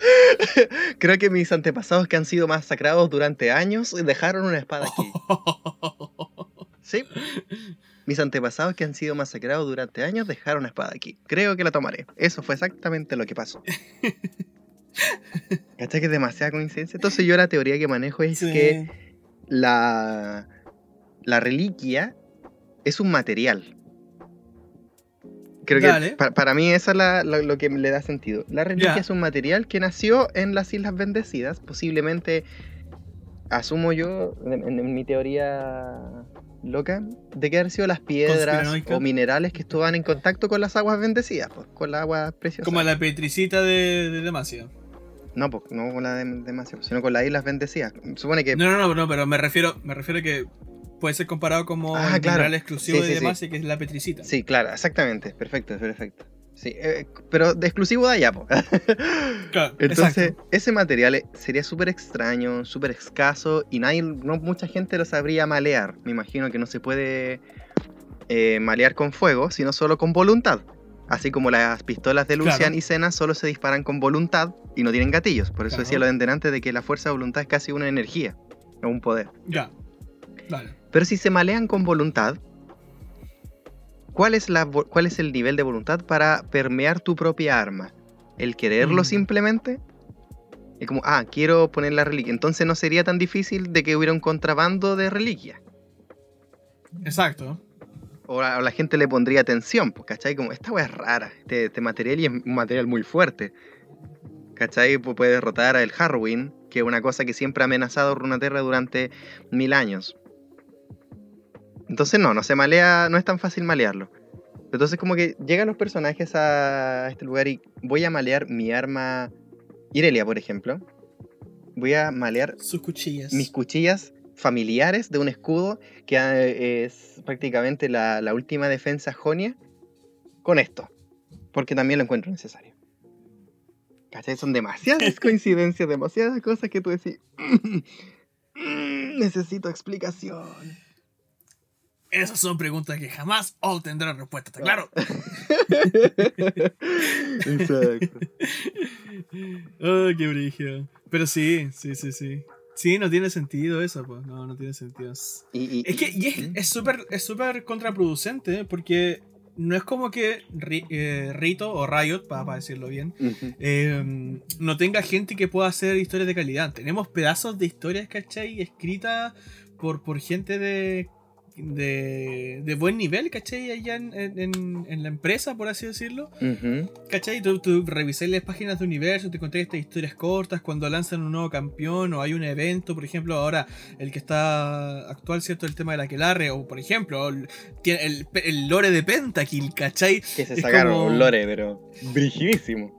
Creo que mis antepasados que han sido masacrados durante años dejaron una espada aquí. Sí. Mis antepasados que han sido masacrados durante años dejaron una espada aquí. Creo que la tomaré. Eso fue exactamente lo que pasó. ¿Cachai que es demasiada coincidencia? Entonces yo la teoría que manejo es Sí. que la, la reliquia es un material. Creo Dale. que pa- para mí eso es la- lo, lo que le da sentido. La reliquia es un material que nació en las Islas Bendecidas, posiblemente, asumo yo, en, en mi teoría loca, de que han sido las piedras o minerales que estaban en contacto con las aguas bendecidas, pues, con las aguas preciosas. Como la petricita de, de Demacia. No, pues, no con la de demasiado, sino con las Islas Bendecidas. Supone que No, no, no, no, pero me refiero, me refiero que puede ser comparado como Ah, el claro. mineral exclusivo Sí, de sí, sí. Demacia, que es la petricita. Sí, claro, exactamente. Perfecto, perfecto. Sí, eh, pero de exclusivo de allá. Claro, Entonces, exacto. ese material eh, sería súper extraño, súper escaso y nadie, no mucha gente lo sabría malear. Me imagino que no se puede eh, malear con fuego, sino solo con voluntad. Así como las pistolas de Lucian Claro. y Senna solo se disparan con voluntad y no tienen gatillos. Por eso Claro. decía lo de antes de que la fuerza de voluntad es casi una energía, o un poder. Ya. Vale. Pero si se malean con voluntad, ¿cuál es, la, vo- ¿cuál es el nivel de voluntad para permear tu propia arma? ¿El quererlo Mm. simplemente? Es como, ah, quiero poner la reliquia. Entonces no sería tan difícil de que hubiera un contrabando de reliquia. Exacto. O a, o la gente le pondría atención, pues, ¿cachai? Como, esta weá es rara, este, este material y es un material muy fuerte. ¿cachai? Pu- Puede derrotar al Harwin, que es una cosa que siempre ha amenazado Runaterra durante mil años. Entonces no, no se malea, no es tan fácil malearlo. Entonces como que llegan los personajes a este lugar y voy a malear mi arma Irelia, por ejemplo. Voy a malear Sus cuchillas. mis cuchillas familiares de un escudo que eh, es prácticamente la, la última defensa jonia con esto. Porque también lo encuentro necesario. ¿Cachai? Son demasiadas coincidencias, demasiadas cosas que tú decís. "Mm, necesito explicación. Esas son preguntas que jamás obtendrán respuesta, ¿está claro? Exacto. oh, qué brillo. Pero sí, sí, sí, sí. Sí, no tiene sentido eso, pues. No, no tiene sentido. Y, y- Es que y es- es súper es súper contraproducente, ¿eh? porque no es como que eh, Rito o Riot, para decirlo bien, eh, no tenga gente que pueda hacer historias de calidad. Tenemos pedazos de historias, ¿cachai? Escritas por, por gente de, de, de buen nivel, ¿cachai? Allá en, en- en la empresa, por así decirlo. Ujú. ¿Cachai? Tú, tú revisás las páginas de universo, te conté estas historias cortas cuando lanzan un nuevo campeón o hay un evento, por ejemplo, ahora el que está actual, ¿cierto? El tema de la Aquelarre, o por ejemplo, el, el, el lore de Pentakill, ¿cachai? Que se Es sacaron como- un lore, pero brigidísimo.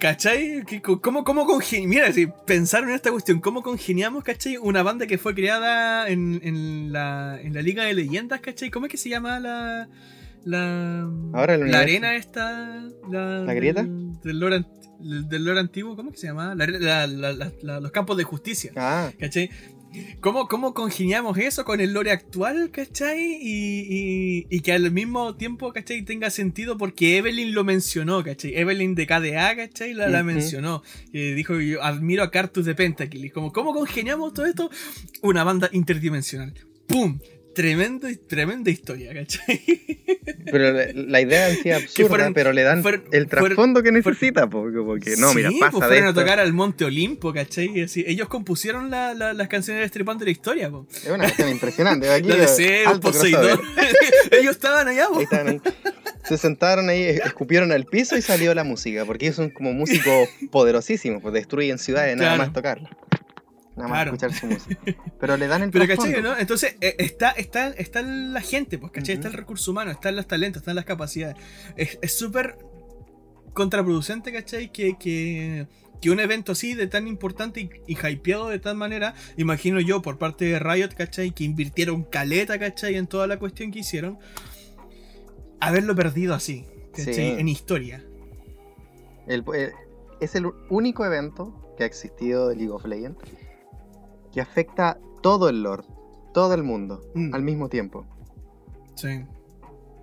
¿Cachai? ¿Cómo, cómo congen- Mira, si pensaron en esta cuestión, ¿cómo congeniamos, cachai? Una banda que fue creada en, en la, en la Liga de Leyendas, ¿cachai? ¿Cómo es que se llama la. La, Ahora el la arena esta. ¿La, ¿La grieta? Del, del lore, ant- del antiguo, ¿cómo es que se llama? La- la- la- la- la- los campos de justicia. Ah, ¿Cachai? ¿Cómo, ¿Cómo congeniamos eso con el lore actual, ¿cachai? Y, y- y que al mismo tiempo, ¿cachai? Tenga sentido porque Evelyn lo mencionó, ¿cachai? Evelyn de KDA, ¿cachai? La, la Ujú. mencionó. Que dijo, yo admiro a Cartus de Pentakill. Y como, ¿cómo congeniamos todo esto? Una banda interdimensional. ¡Pum! Tremendo, tremenda historia, ¿cachai? pero la, la idea en sí es absurda, fueron- pero le dan fueron- el fueron- trasfondo que necesita, po, como que no, mira, pasa pues de fueron a esto. tocar al Monte Olimpo, ¿cachai? Así, ellos compusieron la- la- las canciones de la historia, po. Es una cuestión impresionante. Aquí, La de Zeus, alto Poseidón. crossover. ellos estaban allá, po. Ahí estaban ahí. Se sentaron ahí, escupieron al piso y salió la música, porque ellos son como músicos poderosísimos, pues destruyen ciudades nada más tocarla. Nada más Claro. escuchar su música. Pero le dan el Pero. ¿cachai, no? Entonces, eh, está, está, está la gente, pues, ¿cachai? Está el recurso humano, están los talentos, están las capacidades. Es súper contraproducente, ¿cachai? Que, que, que un evento así de tan importante y, y hypeado de tal manera, imagino yo, por parte de Riot, ¿cachai? Que invirtieron caleta, ¿cachai? En toda la cuestión que hicieron. Haberlo perdido así, ¿cachai? Sí. En historia. El- eh, es el único evento que ha existido de League of Legends que afecta todo el lore, todo el mundo, Mm. al mismo tiempo. Sí.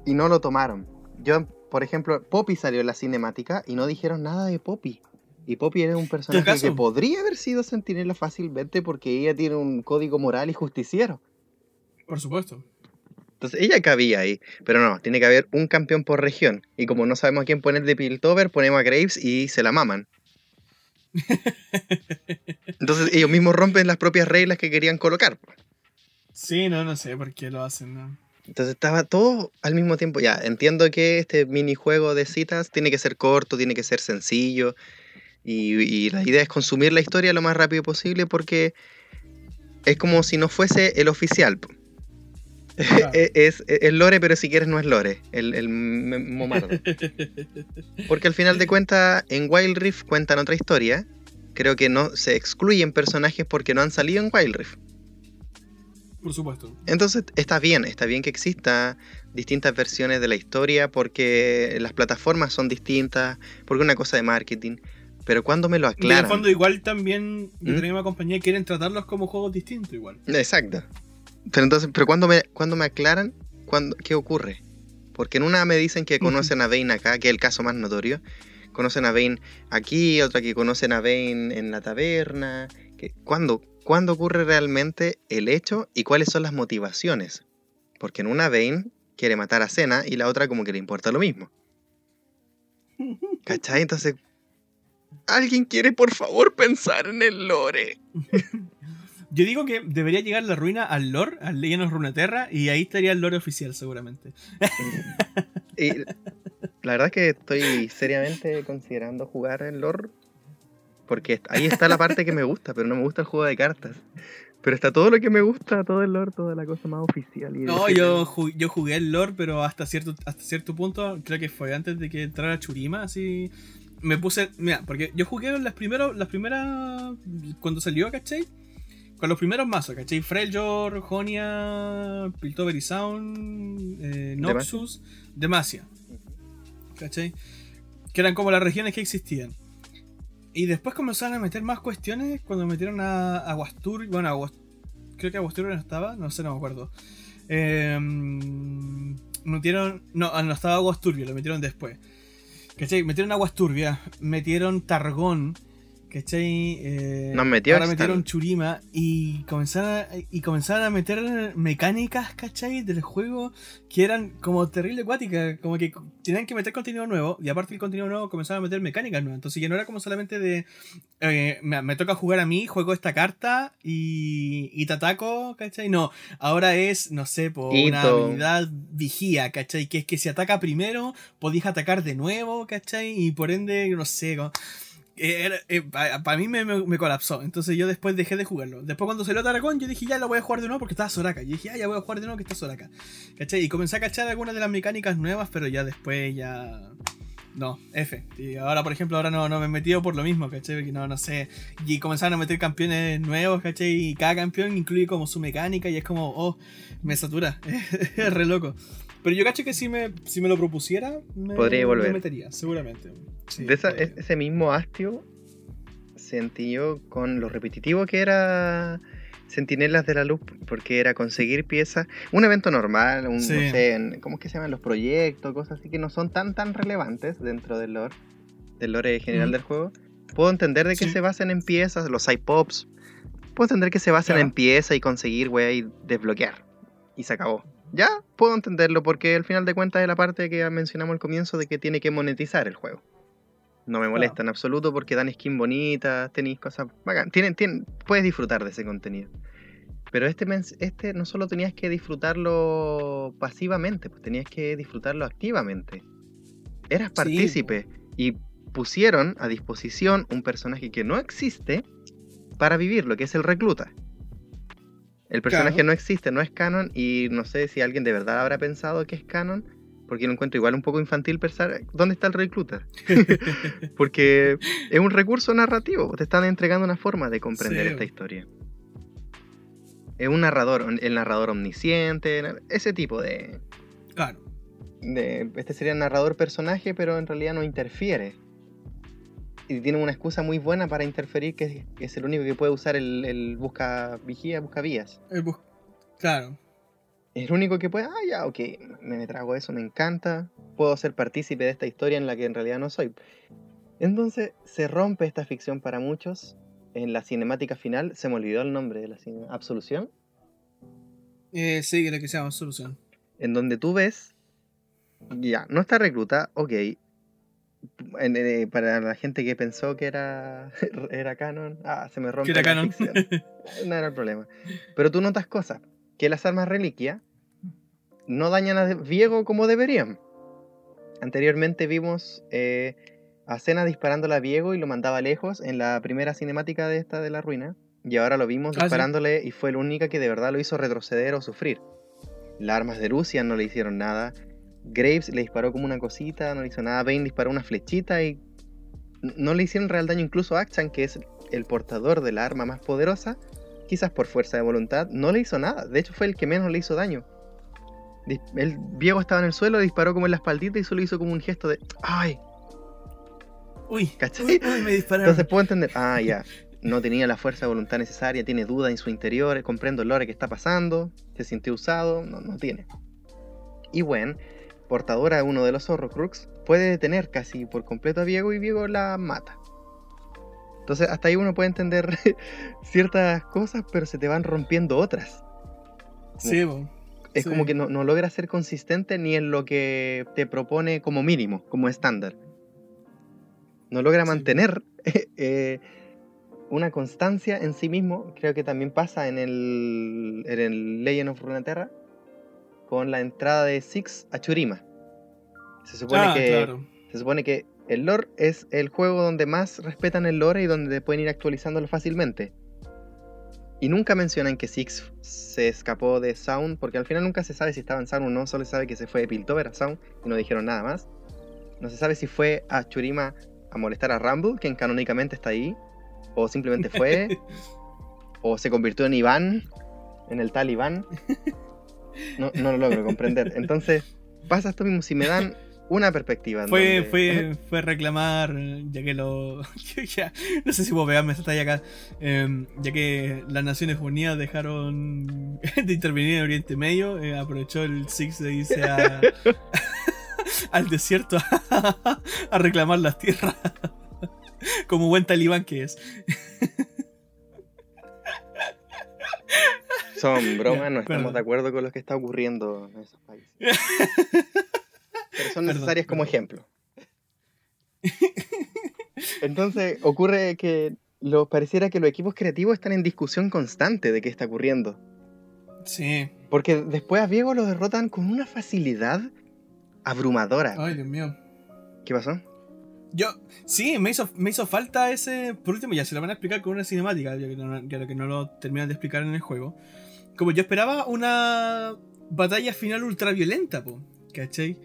Y no lo tomaron. Yo, por ejemplo, Poppy salió en la cinemática y no dijeron nada de Poppy. Y Poppy era un personaje que podría haber sido sentinela fácilmente porque ella tiene un código moral y justiciero. Por supuesto. Entonces ella cabía ahí, pero no, tiene que haber un campeón por región. Y como no sabemos a quién poner de Piltover, ponemos a Graves y se la maman. Entonces ellos mismos rompen las propias reglas que querían colocar. Sí, no, no sé por qué lo hacen, ¿no? Entonces estaba todo al mismo tiempo. Ya, entiendo que este minijuego de citas tiene que ser corto, tiene que ser sencillo. Y, y la idea es consumir la historia lo más rápido posible porque es como si no fuese el oficial. Po. Claro. es, es- es lore, pero si quieres no es lore, el, el momardo. Porque al final de cuentas, en Wild Rift cuentan otra historia. Creo que no se excluyen personajes porque no han salido en Wild Rift. Por supuesto. Entonces está bien, está bien que exista distintas versiones de la historia porque las plataformas son distintas, porque es una cosa de marketing. Pero cuando me lo Y en el aclaran. fondo igual también de ¿Mm? la misma compañía quieren tratarlos como juegos distintos igual. Exacto. Pero entonces, pero cuando me, cuando me aclaran, cuando, ¿qué ocurre? Porque en una me dicen que conocen a Vayne acá, que es el caso más notorio. Conocen a Vayne aquí, otra que conocen a Vayne en la taberna. Que, ¿cuándo, ¿Cuándo ocurre realmente el hecho y cuáles son las motivaciones? Porque en una Vayne quiere matar a Cena y la otra como que le importa lo mismo. ¿Cachai? Entonces, alguien quiere por favor pensar en el lore. Yo digo que debería llegar la ruina al lore, al Legend of Runeterra, y ahí estaría el lore oficial seguramente. Y la verdad es que estoy seriamente considerando jugar el lore porque ahí está la parte que me gusta, pero no me gusta el juego de cartas. Pero está todo lo que me gusta, todo el lore, toda la cosa más oficial. Y no, yo, yo jugué el lore, pero hasta cierto, hasta cierto punto, creo que fue antes de que entrara Churima, así. Me puse. Mira, porque yo jugué las, primeros, las primeras. Cuando salió, ¿cachai? Con los primeros mazos, ¿cachai? Freljord, Jonia, Piltover y Sound, eh, Noxus, Demacia. ¿Cachai? Que eran como las regiones que existían. Y después comenzaron a meter más cuestiones cuando metieron a Aguastur. Bueno, creo que Aguastur no estaba, no sé, no me acuerdo. Eh, metieron. No, no estaba Aguasturbio, lo metieron después. ¿Cachai? Metieron Aguasturbia, metieron Targón, ¿Cachai? Eh, Nos metió ahora metieron Churima y comenzaron, a, y comenzaron a meter mecánicas, ¿cachai? Del juego que eran como terrible acuáticas, como que tenían que meter contenido nuevo y aparte del contenido nuevo comenzaron a meter mecánicas nuevas. Entonces ya no era como solamente de eh, me, toca jugar a mí, juego esta carta y, y te ataco, ¿cachai? No, ahora es, no sé, por una habilidad vigía, ¿cachai? Que es que si ataca primero, podéis atacar de nuevo, ¿cachai? Y por ende, no sé, eh, para mí me, colapsó. Entonces yo después dejé de jugarlo. Después cuando salió Taracón, yo dije, ya lo voy a jugar de nuevo porque estaba Soraka. Y dije, ah, ya voy a jugar de nuevo que está Soraka. ¿Cachai? Y comencé a cachar algunas de las mecánicas nuevas, pero ya después ya. No, F. Y ahora, por ejemplo, ahora no, no me he metido por lo mismo, ¿cachai? Porque no, no sé. Y comenzaron a meter campeones nuevos, ¿cachai? Y cada campeón incluye como su mecánica y es como, oh, me satura. es re loco. Pero yo caché que si me, si me lo propusiera, me, Podría volver. me metería, seguramente de ese mismo hastio sentí yo con lo repetitivo que era Centinelas de la Luz, porque era conseguir piezas, un evento normal, un, no sé, ¿cómo es que se llaman los proyectos? Cosas así que no son tan tan relevantes dentro del lore, del lore general del juego. Puedo entender de que se basen en piezas, los iPops. Puedo entender que se basen en piezas y conseguir, wey, y desbloquear. Y se acabó. Ya, puedo entenderlo porque al final de cuentas es la parte que mencionamos al comienzo de que tiene que monetizar el juego. No me molesta en absoluto porque dan skin bonitas, tenéis cosas bacán. Tienen, tienen, puedes disfrutar de ese contenido. Pero este, este no solo tenías que disfrutarlo pasivamente, pues tenías que disfrutarlo activamente. Eras partícipe y pusieron a disposición un personaje que no existe para vivirlo, que es el recluta. El personaje no existe, no es canon y no sé si alguien de verdad habrá pensado que es canon, porque lo encuentro igual un poco infantil pensar dónde está el recluta. porque es un recurso narrativo, te están entregando una forma de comprender esta historia. Es un narrador, el narrador omnisciente, ese tipo de. Claro. De, este sería el narrador personaje, pero en realidad no interfiere. Y tiene una excusa muy buena para interferir, que es, el único que puede usar el, busca vigía, busca vías. El claro. Es el único que puede, ah, ya, ok, me trago eso, me encanta, puedo ser partícipe de esta historia en la que en realidad no soy. Entonces se rompe esta ficción para muchos. En la cinemática final, se me olvidó el nombre de la Absolución. Eh, sí, creo que se llama Absolución. En donde tú ves, ya, no está recluta, ok. Eh, para la gente que pensó que era, era canon, ah, se me rompe la canon? ficción. no era el problema. Pero tú notas cosas, que las armas reliquia no dañan a Viego como deberían. Anteriormente vimos eh, a Cena disparándole a Viego y lo mandaba lejos en la primera cinemática de esta de la ruina. Y ahora lo vimos ah, disparándole y fue la única que de verdad lo hizo retroceder o sufrir. Las armas de Lucian no le hicieron nada. Graves le disparó como una cosita, no le hizo nada. Bane disparó una flechita y no le hicieron real daño incluso a Achan, que es el portador de la arma más poderosa. Quizás por fuerza de voluntad, no le hizo nada. De hecho fue el que menos le hizo daño. El viejo estaba en el suelo, disparó como en la espaldita y solo hizo como un gesto de ¡Ay! Uy, ¿cachai? me dispararon. Entonces puedo entender, ah, ya, no tenía la fuerza de voluntad necesaria, tiene duda en su interior, comprendo el lore que está pasando, se sintió usado, no, no tiene. Y bueno, portadora de uno de los Horrocrux, puede detener casi por completo a Viego y Viego la mata. Entonces hasta ahí uno puede entender ciertas cosas, pero se te van rompiendo otras. Sí, bueno es como que no, logra ser consistente ni en lo que te propone como mínimo, como estándar. No logra mantener eh, una constancia en sí mismo. Creo que también pasa en el, en el Legend of Runeterra con la entrada de Six a Churima. Se supone, ah, que, se supone que el lore es el juego donde más respetan el lore y donde pueden ir actualizándolo fácilmente. Y nunca mencionan que Six se escapó de Sound, porque al final nunca se sabe si estaba en Sound o no, solo se sabe que se fue de Piltover a Sound y no dijeron nada más. No se sabe si fue a Churima a molestar a Rumble, quien canónicamente está ahí, o simplemente fue, o se convirtió en Iván, en el tal Iván. No, no lo logro comprender. Entonces, pasa esto mismo, si me dan una perspectiva. Fue, donde- fue, fue reclamar, ya que lo. ya- no sé si vos veas, me está acá. eh, ya que las Naciones Unidas dejaron de intervenir en Oriente Medio, eh, aprovechó el Six de irse a, al desierto a reclamar las tierras. Como buen talibán que es. Son bromas, no estamos perdón. de acuerdo con lo que está ocurriendo en esos países. Pero son Perdón, necesarias como ejemplo. Entonces, ocurre que lo, pareciera que los equipos creativos están en discusión constante de qué está ocurriendo. Sí. Porque después a Diego lo derrotan con una facilidad abrumadora. Ay, Dios mío. ¿Qué pasó? Yo, sí, me hizo, me hizo falta ese. Por último, ya se lo van a explicar con una cinemática, ya que no, ya que no lo terminan de explicar en el juego. Como yo esperaba una batalla final ultra violenta, po, ¿cachai?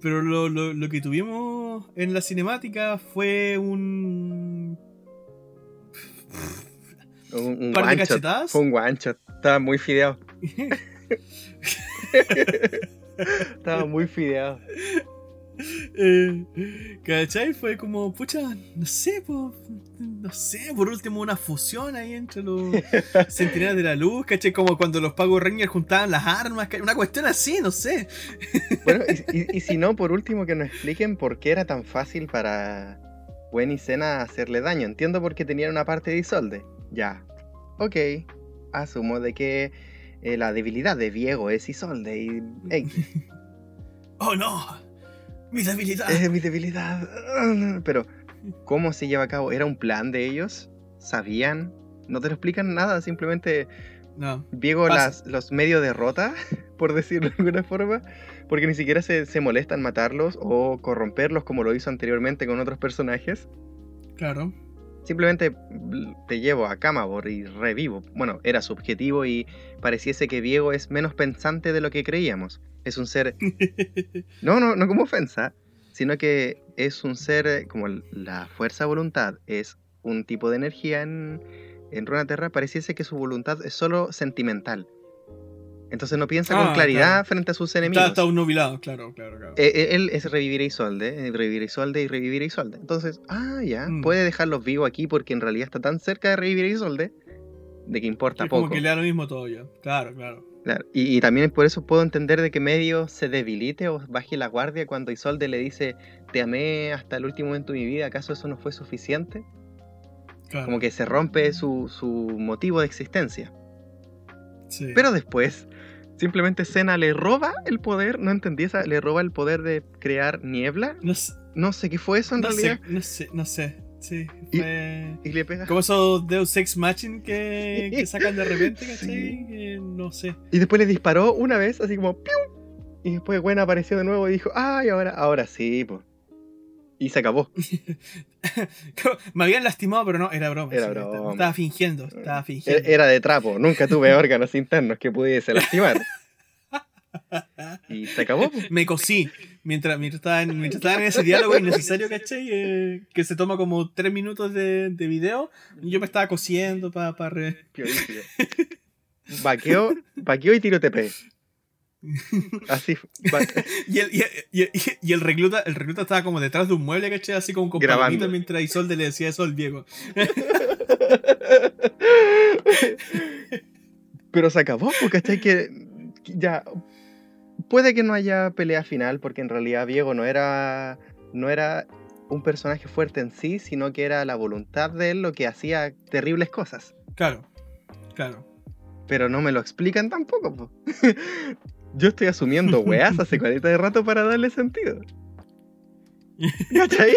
Pero lo, lo- lo que tuvimos en la cinemática fue un. Un, un par de cachetadas. Fue un one shot. Estaba muy fideado. Estaba muy fideado. Eh, ¿Cachai? Fue como, pucha, no sé, po, no sé, por último una fusión ahí entre los Centinelas de la Luz, ¿cachai? Como cuando los Power Rangers juntaban las armas, una cuestión así, no sé. Bueno, y, y- y si no, por último, que nos expliquen por qué era tan fácil para Gwen y Senna hacerle daño. Entiendo por qué tenían una parte de Isolde. Ya. Ok. Asumo de que eh, la debilidad de Viego es Isolde y. ¡Oh no! ¡Mi debilidad! es mi debilidad. Pero, ¿cómo se lleva a cabo? ¿Era un plan de ellos? ¿Sabían? No te lo explican nada, simplemente No. Pasa. las, los medio derrota, por decirlo de alguna forma, porque ni siquiera se, se molesta en matarlos o corromperlos como lo hizo anteriormente con otros personajes. Claro. Simplemente te llevo a Camabor y revivo. Bueno, era subjetivo y pareciese que Viego es menos pensante de lo que creíamos. Es un ser... No, no, no como ofensa, sino que es un ser como la fuerza voluntad, es un tipo de energía en, en Runeterra, pareciese que su voluntad es solo sentimental. Entonces no piensa Ah, con claridad claro. frente a sus Está, enemigos. está un nubilado, claro, claro, claro. Eh, eh, Él es revivir a Isolde, eh, revivir a Isolde y revivir a Isolde. Entonces, ah, ya, Mm. puede dejarlos vivos aquí porque en realidad está tan cerca de revivir a Isolde de que importa es como poco. que le da lo mismo todo ya. Claro, claro. Claro, Y, y también por eso puedo entender de que medio se debilite o baje la guardia cuando Isolde le dice te amé hasta el último momento de mi vida, ¿acaso eso no fue suficiente? claro. Como que se rompe su, su motivo de existencia. Sí. Pero después, simplemente Senna le roba el poder, no entendí esa, le roba el poder de crear niebla. No sé, No sé qué fue eso en no realidad. sé, no sé, no sé. Sí, fue... Y le pega. Como esos Deus Ex Machine que, que sacan de repente, ¿cachai? Sí. Que no sé. Y después le disparó una vez, así como ¡pium! Y después Gwen apareció de nuevo y dijo, ay, ahora, ahora sí, pues. Y se acabó. Me habían lastimado, pero no, era broma. Era sí, broma. Estaba, fingiendo, estaba E- fingiendo. Era de trapo, nunca tuve órganos internos que pudiese lastimar. Y se acabó. Me cosí mientras, mientras, estaba en, mientras estaba en ese diálogo innecesario, ¿cachai? Eh, que se toma como tres minutos de, de video. Yo me estaba cosiendo para... re... Piolísimo. Vaqueo, vaqueo y tiro TP. Así, Y el, y, y- y- el recluta el recluta estaba como detrás de un mueble, ¿cachai? Así como con Grabando. mientras Isolde le decía eso al Diego. Pero se acabó, porque ¿cachai? Que que ya. Puede que no haya pelea final, porque en realidad Diego no era. No era un personaje fuerte en sí, sino que era la voluntad de él lo que hacía terribles cosas. Claro, claro. Pero no me lo explican tampoco. Yo estoy asumiendo weas hace 40 de rato para darle sentido. ¿Cachai?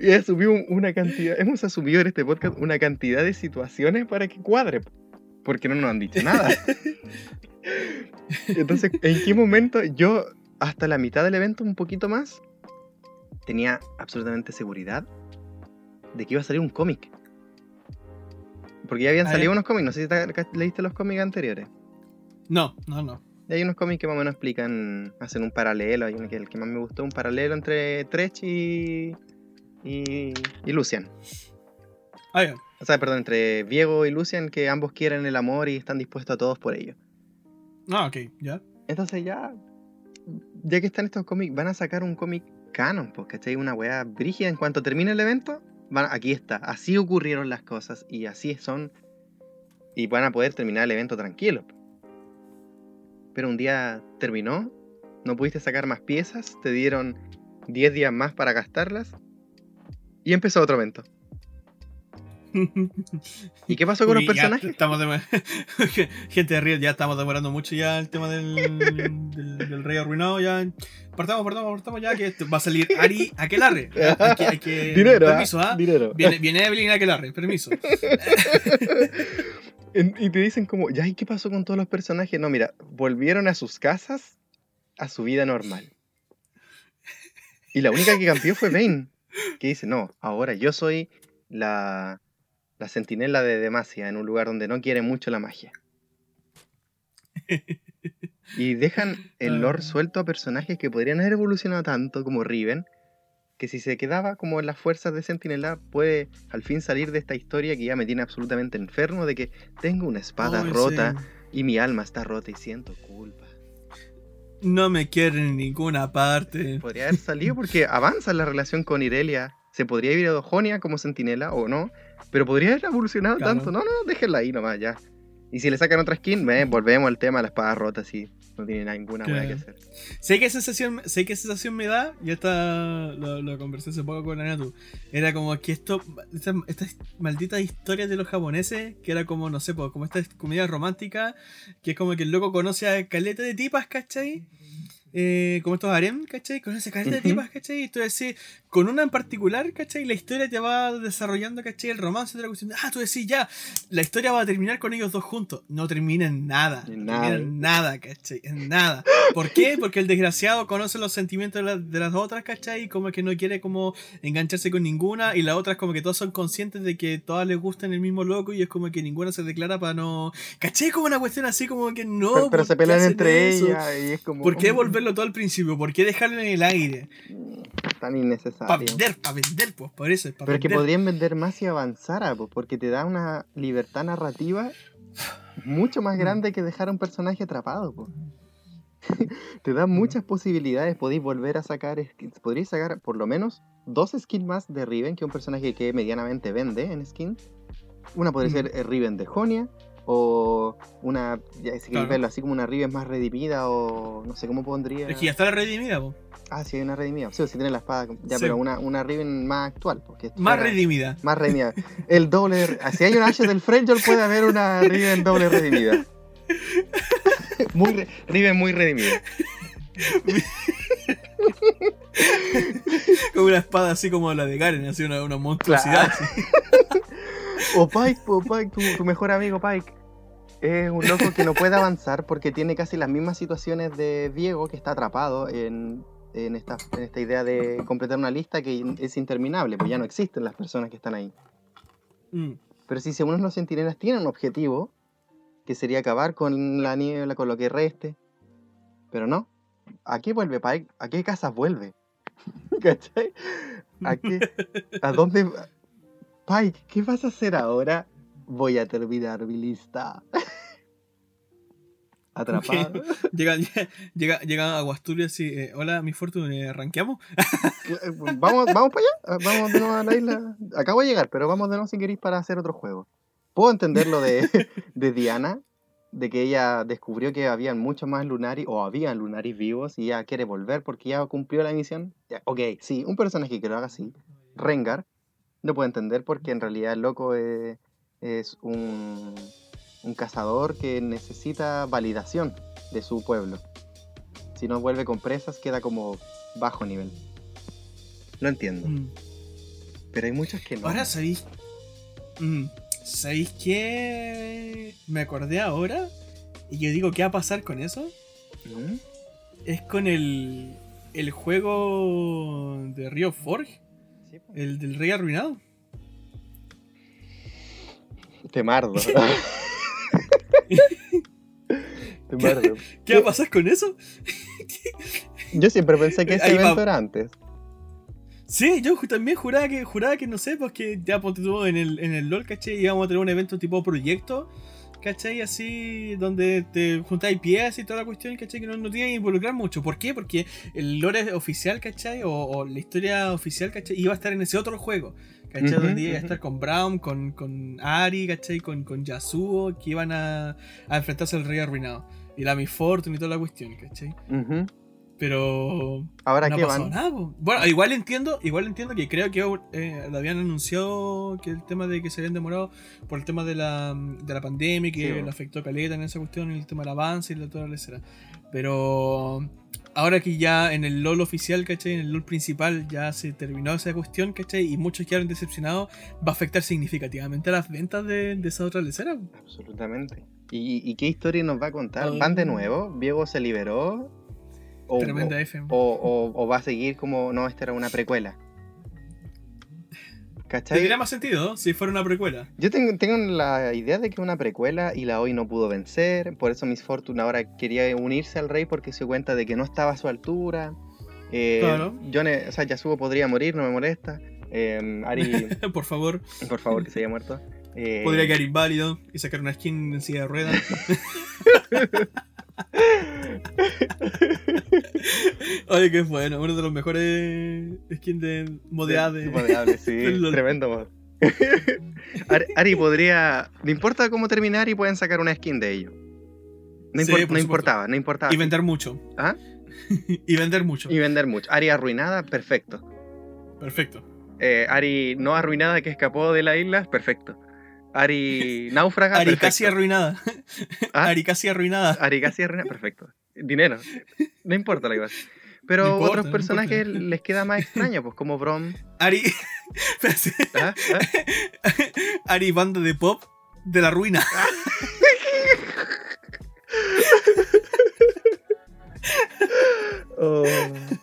Y asumimos una cantidad, hemos asumido en este podcast una cantidad de situaciones para que cuadre. po, Porque no nos han dicho nada. Entonces, ¿en qué momento yo, hasta la mitad del evento, un poquito más, tenía absolutamente seguridad de que iba a salir un cómic. Porque ya habían salido unos cómics, no sé si te- leíste los cómics anteriores. No, no, no. Y hay unos cómics que más o menos explican, hacen un paralelo, hay uno que el que más me gustó, un paralelo entre Tretch y, y, y Lucian. Ah, ya. O sea, perdón, entre Diego y Lucian, que ambos quieren el amor y están dispuestos a todos por ello. Ah, ok, ya. Entonces ya, ya que están estos cómics, van a sacar un cómic canon, pues, ¿cachai? Una weá brígida. En cuanto termine el evento, van, aquí está. Así ocurrieron las cosas y así son. Y van a poder terminar el evento tranquilo. Pero un día terminó, no pudiste sacar más piezas, te dieron 10 días más para gastarlas y empezó otro evento. ¿Y qué pasó con los Uy, personajes? Estamos de... Gente de Riot, ya estamos demorando mucho ya el tema del, del, del rey arruinado. Ya partamos, partamos, partamos ya que va a salir Ari Aquelarre. Hay que, hay que- Dinero, ¿ah? permiso, ¿ah? Dinero. Viene, viene Evelyn Aquelarre, permiso. En- Y te dicen como, ya, ¿y qué pasó con todos los personajes? No, mira, volvieron a sus casas, a su vida normal. Y la única que cambió fue Vayne, que dice, no, ahora yo soy la, la centinela de Demacia en un lugar donde no quiere mucho la magia. Y dejan el lore Ah. suelto a personajes que podrían haber evolucionado tanto como Riven, que si se quedaba como en las fuerzas de Centinela, puede al fin salir de esta historia que ya me tiene absolutamente enfermo de que tengo una espada rota sí. y mi alma está rota y siento culpa. No me quieren en ninguna parte. Podría haber salido porque avanza la relación con Irelia. Se podría ir a Jonia como centinela o no, pero podría haber evolucionado Claro. tanto. No, no, déjenla ahí nomás ya. Y si le sacan otra skin, ve, volvemos al tema de la espada rota, sí. No tiene ninguna hueá que Claro. hacer. ¿Sé qué sensación, sé qué sensación me da? Ya está, lo, lo conversé hace poco con Anatu. Era como que esto, estas estas malditas historias de los japoneses, que era como, no sé, po, como esta comedia romántica, que es como que el loco conoce a caleta de tipas, ¿cachai? Eh, como estos harem, ¿cachai? Conoce a caleta de Ujú. tipas, ¿cachai? Y tú decís, con una en particular, ¿cachai? La historia te va desarrollando, ¿cachai? El romance de la cuestión. Ah, tú decís, ya, la historia va a terminar con ellos dos juntos. No termina en nada. En nada. termina en nada, ¿cachai? En nada. ¿Por qué? Porque el desgraciado conoce los sentimientos de, la- de las otras, ¿cachai? Y como que no quiere como engancharse con ninguna. Y las otras como que todos son conscientes de que todas les gustan el mismo loco. Y es como que ninguna se declara para no... ¿Cachai? Como una cuestión así como que no. pero, pero ¿por se pelean entre ellas y es como. ¿Por qué volverlo todo al principio? ¿Por qué dejarlo en el aire? Tan Para innecesario. vender, para vender, pues por eso. Pa Pero es que vender. podrían vender más si avanzara, pues, porque te da una libertad narrativa mucho Mm. más grande que dejar a un personaje atrapado. pues. te da muchas posibilidades. Podéis volver a sacar, skins- podríais sacar por lo menos dos skins más de Riven, que es un personaje que medianamente vende en skins. Una podría Mm. ser eh, Riven de Jonia, o una, ya, si Claro. verlo así como una Riven más redimida, o no sé cómo pondría. Es que ya está la redimida, po. Ah, sí, hay una redimida. Sí, si tiene la espada. Ya, Sí. pero una, una Riven más actual. Porque Más redimida. más redimida. El doble. de- Si hay una H del Freljord, puede haber una Riven doble redimida. Muy re- Riven muy redimida. Con una espada así como la de Garen, así una, una monstruosidad. Claro. así. O Pike, o Pike, tu, tu mejor amigo Pike. Es un loco que no puede avanzar porque tiene casi las mismas situaciones de Diego, que está atrapado en, en esta, en esta idea de completar una lista que es interminable, pues ya no existen las personas que están ahí. Mm. Pero si se unen los centinelas tienen un objetivo, que sería acabar con la niebla, con lo que reste. Pero no. ¿A qué vuelve Pike? ¿A qué casas vuelve? ¿Cachai? ¿A qué? ¿A dónde? Pike, ¿qué vas a hacer ahora? Voy a terminar mi lista. Atrapado. Llega, llega, llega a Guasturias y, eh, hola, mi Fortune, ¿ranqueamos? vamos, vamos para allá. Ah, Vamos de nuevo a la isla. Acabo de llegar, pero vamos de nuevo si queréis para hacer otro juego. Puedo entender lo de, de Diana, de que ella descubrió que habían muchos más Lunari, o había Lunaris vivos, y ya quiere volver porque ya cumplió la misión. Ya, ok, sí, un personaje que lo haga así, Rengar, no puedo entender porque en realidad el loco es, es un, un cazador que necesita validación de su pueblo. Si no vuelve con presas, queda como bajo nivel. Lo entiendo. Mm. Pero hay muchos que no. Ahora sabéis. Mm, ¿Sabéis qué? Me acordé ahora. Y yo digo, ¿qué va a pasar con eso? ¿Mm? Es con el. el juego de Rio Forge, Sí, el del Rey Arruinado. Te ¿Qué va a pasar con eso? Yo siempre pensé que ese Ahí va. evento era antes. Sí, yo también juraba que, juraba que no sé, pues que ya ponte tú en el, en el LOL, ¿cachai? Íbamos a tener un evento tipo proyecto, ¿cachai? Así, donde te juntáis piezas y toda la cuestión, ¿cachai? Que no, no tiene que involucrar mucho. ¿Por qué? Porque el lore oficial, ¿cachai? O, o la historia oficial, ¿cachai? Iba a estar en ese otro juego, ¿cachai? Donde iba a estar con Brown, con, con Ari, ¿cachai? Con, con Yasuo, que iban a, a enfrentarse al Rey Arruinado. Y la Miss Fortune y toda la cuestión, ¿cachai? Ujú. Pero Ahora no qué pasado van. nada. Bueno, igual entiendo, igual entiendo que creo que eh, lo habían anunciado que el tema de que se habían demorado por el tema de la, de la pandemia, que Sí, le afectó a Caleta en esa cuestión, el tema del avance y la toda la lecera. Pero ahora que ya en el LOL oficial, ¿cachai? En el LOL principal ya se terminó esa cuestión, ¿cachai? Y muchos quedaron decepcionados, va a afectar significativamente a las ventas de, de esa otra lecera. Absolutamente. ¿Y, y qué historia nos va a contar? Oh. ¿Van de nuevo? ¿Diego se liberó? ¿O, Tremenda o- F. o- o- o va a seguir como, no, esta era una precuela? ¿Cachai? Tendría más sentido si fuera una precuela. Yo tengo, tengo la idea de que una precuela y la hoy no pudo vencer, por eso Miss Fortune ahora quería unirse al rey porque se dio cuenta de que no estaba a su altura. Eh, Claro. O sea, Yasuo podría morir, no me molesta. Eh, Ari, Por favor, por favor, que se haya muerto. Eh, podría quedar inválido y sacar una skin en silla de ruedas. Oye, qué bueno, uno de los mejores skins de modeada de. Modeable, sí, LOL. tremendo mod. Ari, Ari podría. No importa cómo terminar y pueden sacar una skin de ello. No, Sí, importaba, no importaba. Y vender mucho. ¿Ah? y vender mucho. Y vender mucho. Ari arruinada, perfecto. Perfecto. Eh, Ari no arruinada que escapó de la isla, perfecto. Ari náufraga, Ari perfecto. casi arruinada. ¿Ah? Ari casi arruinada. Ari casi arruinada, perfecto. Dinero. No importa que pasa. Pero No importa, otros personajes les queda más extraño, pues como Brom. Ari. ¿Ah? ¿Ah? Ari, banda de pop de la ruina. Oh,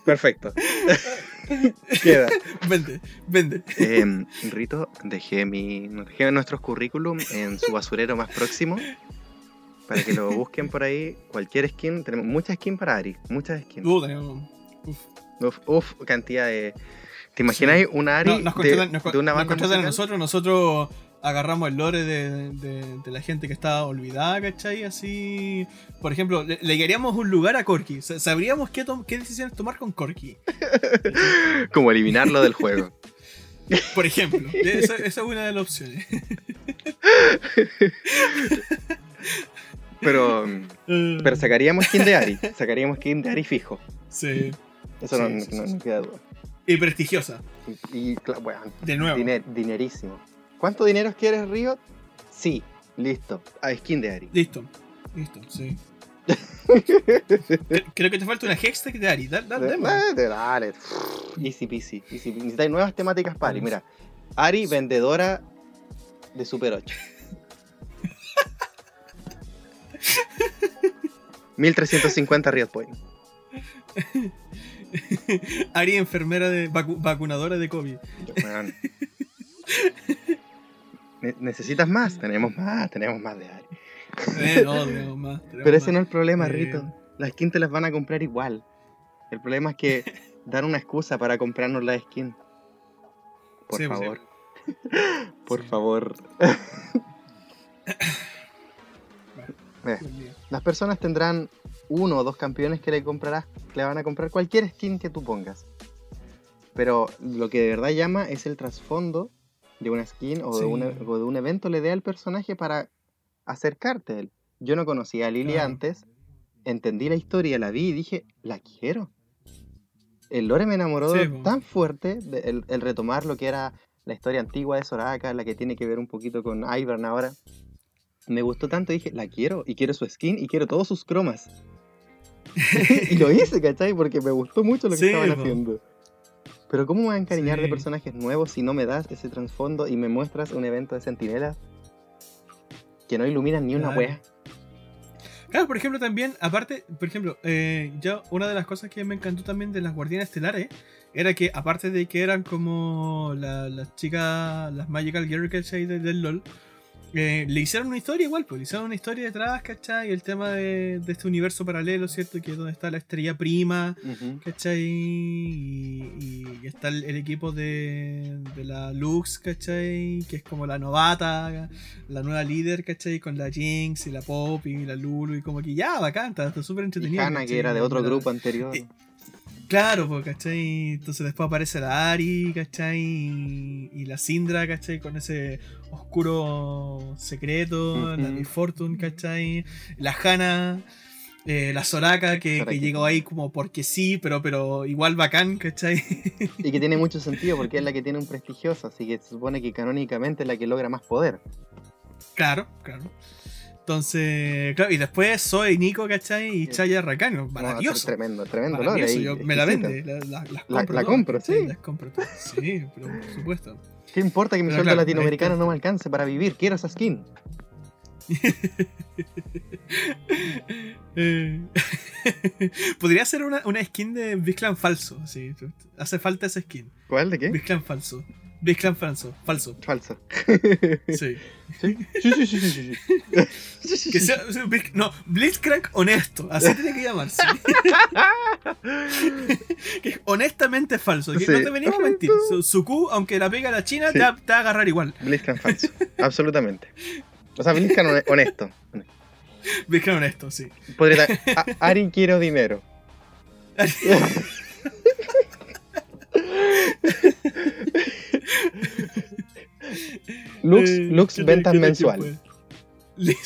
perfecto. Queda. Vende, vende. Em, Rito, dejé, mi, dejé nuestros currículum en su basurero más próximo para que lo busquen por ahí. Cualquier skin, tenemos muchas skins para Ari, muchas skins. Uh, tenemos. Uf. Uf, uf, cantidad de. ¿Te imagináis un Ari No, nos de, nos, una nos banda contratan a nosotros, nosotros agarramos el lore de, de- de la gente que estaba olvidada, ¿cachai? Así, por ejemplo, le, le guiaríamos un lugar a Corky, Sa- sabríamos qué, qué decisiones tomar con Corky, Como eliminarlo del juego. por ejemplo. esa, esa es una de las opciones. Pero, pero sacaríamos skin de Ari. Sacaríamos skin de Ari fijo. sí. Eso Sí, no, sí, no- sí. no queda duda. Y prestigiosa, Y, bueno, de nuevo. diner- dinerísimo. ¿Cuánto dinero quieres, Riot? Sí, listo. A skin de Ari. Listo, listo, sí. Cre- Creo que te falta una hextech de Ari. Dale, dale, dale. Dale, dale. Easy peasy. Easy peasy. Necesitáis nuevas temáticas para Ari. Mira, Ari, vendedora de Super 8. 1350 Riot Point. Ari, enfermera de vacu- vacunadora de COVID. Ne- ¿Necesitas más? Tenemos más, tenemos más de Ari. Eh, no, tenemos más. Pero ese más. no es el problema, Eh. Rito. Las skins te las van a comprar igual. El problema es que dar una excusa para comprarnos la skin. Por Sí, pues, favor. Por Sí. favor. Eh. Las personas tendrán uno o dos campeones que le comprarás, que le van a comprar cualquier skin que tú pongas. Pero lo que de verdad llama es el trasfondo de una skin o, de, Sí. un, o de un evento le dé al personaje para acercarte a él. Yo no conocía a Lily Claro. antes, entendí la historia, la vi y dije, la quiero. El lore me enamoró Sí, tan fuerte, de- el, el retomar lo que era la historia antigua de Soraka, la que tiene que ver un poquito con Ivern ahora. Me gustó tanto, dije, la quiero, y quiero su skin, y quiero todos sus cromas. y lo hice, ¿cachai? Porque me gustó mucho lo que Sí, estaban haciendo. Pero ¿cómo me voy a encariñar de personajes nuevos si no me das ese trasfondo y me muestras un evento de sentinelas que no iluminan ni una wea? Claro, por ejemplo, también, aparte, por ejemplo, eh, yo una de las cosas que me encantó también de las Guardianes Estelares era que, aparte de que eran como la- las chicas, las Magical Girl, ¿cachai? Del, del LOL, eh, le hicieron una historia igual, pues le hicieron una historia detrás, ¿cachai? El tema de, de este universo paralelo, ¿cierto? Que es donde está la estrella prima, Ujú. ¿cachai? Y, y está el, el equipo de, de la Lux, ¿cachai? Que es como la novata, la nueva líder, ¿cachai? Con la Jinx y la Pop y la Lulu y como que ya, bacán, está súper entretenido. Hannah, que era de otro grupo anterior. Eh, Claro, pues, ¿cachai? Entonces después aparece la Ari, ¿cachai? Y, y la Syndra, ¿cachai? Con ese oscuro secreto, la. Miss Fortune, ¿cachai? La Hannah, eh, la Soraka, que, que llegó ahí como porque sí, pero, pero igual bacán, ¿cachai? Y que tiene mucho sentido porque es la que tiene un prestigioso, así que se supone que canónicamente es la que logra más poder. Claro, claro. Entonces, claro, y después Zoe, Nico, ¿cachai? Y. Chaya Rakano, No, maravilloso. tremendo, tremendo yo- me la vende, la, la- las La- compro. la compro, sí. Las compro todas. Sí, pero por supuesto. ¿Qué importa que mi sueldo claro, latinoamericano está. no me alcance para vivir? Quiero esa skin. Eh, Podría ser una, una skin de Bisclan falso. Sí, hace falta esa skin. ¿Cuál de qué? Bisclan falso. Bisclan falso. Falso. Falso. Sí. ¿Sí? Sí, sí, sí, sí. Que sea, no, Blitzcrank honesto. Así tiene que llamarse. que es honestamente falso. Que Sí. No te venimos a mentir. Su, su Q, aunque la pega a la China, Sí. te, va, te va a agarrar igual. Blitzcrank falso. Absolutamente. O sea, Blitzcrank hone- honesto. Bisclan honesto, sí. Podría estar, "A- Ari quiero dinero. Lux, Eh, Lux ¿qué te- ventas mensual.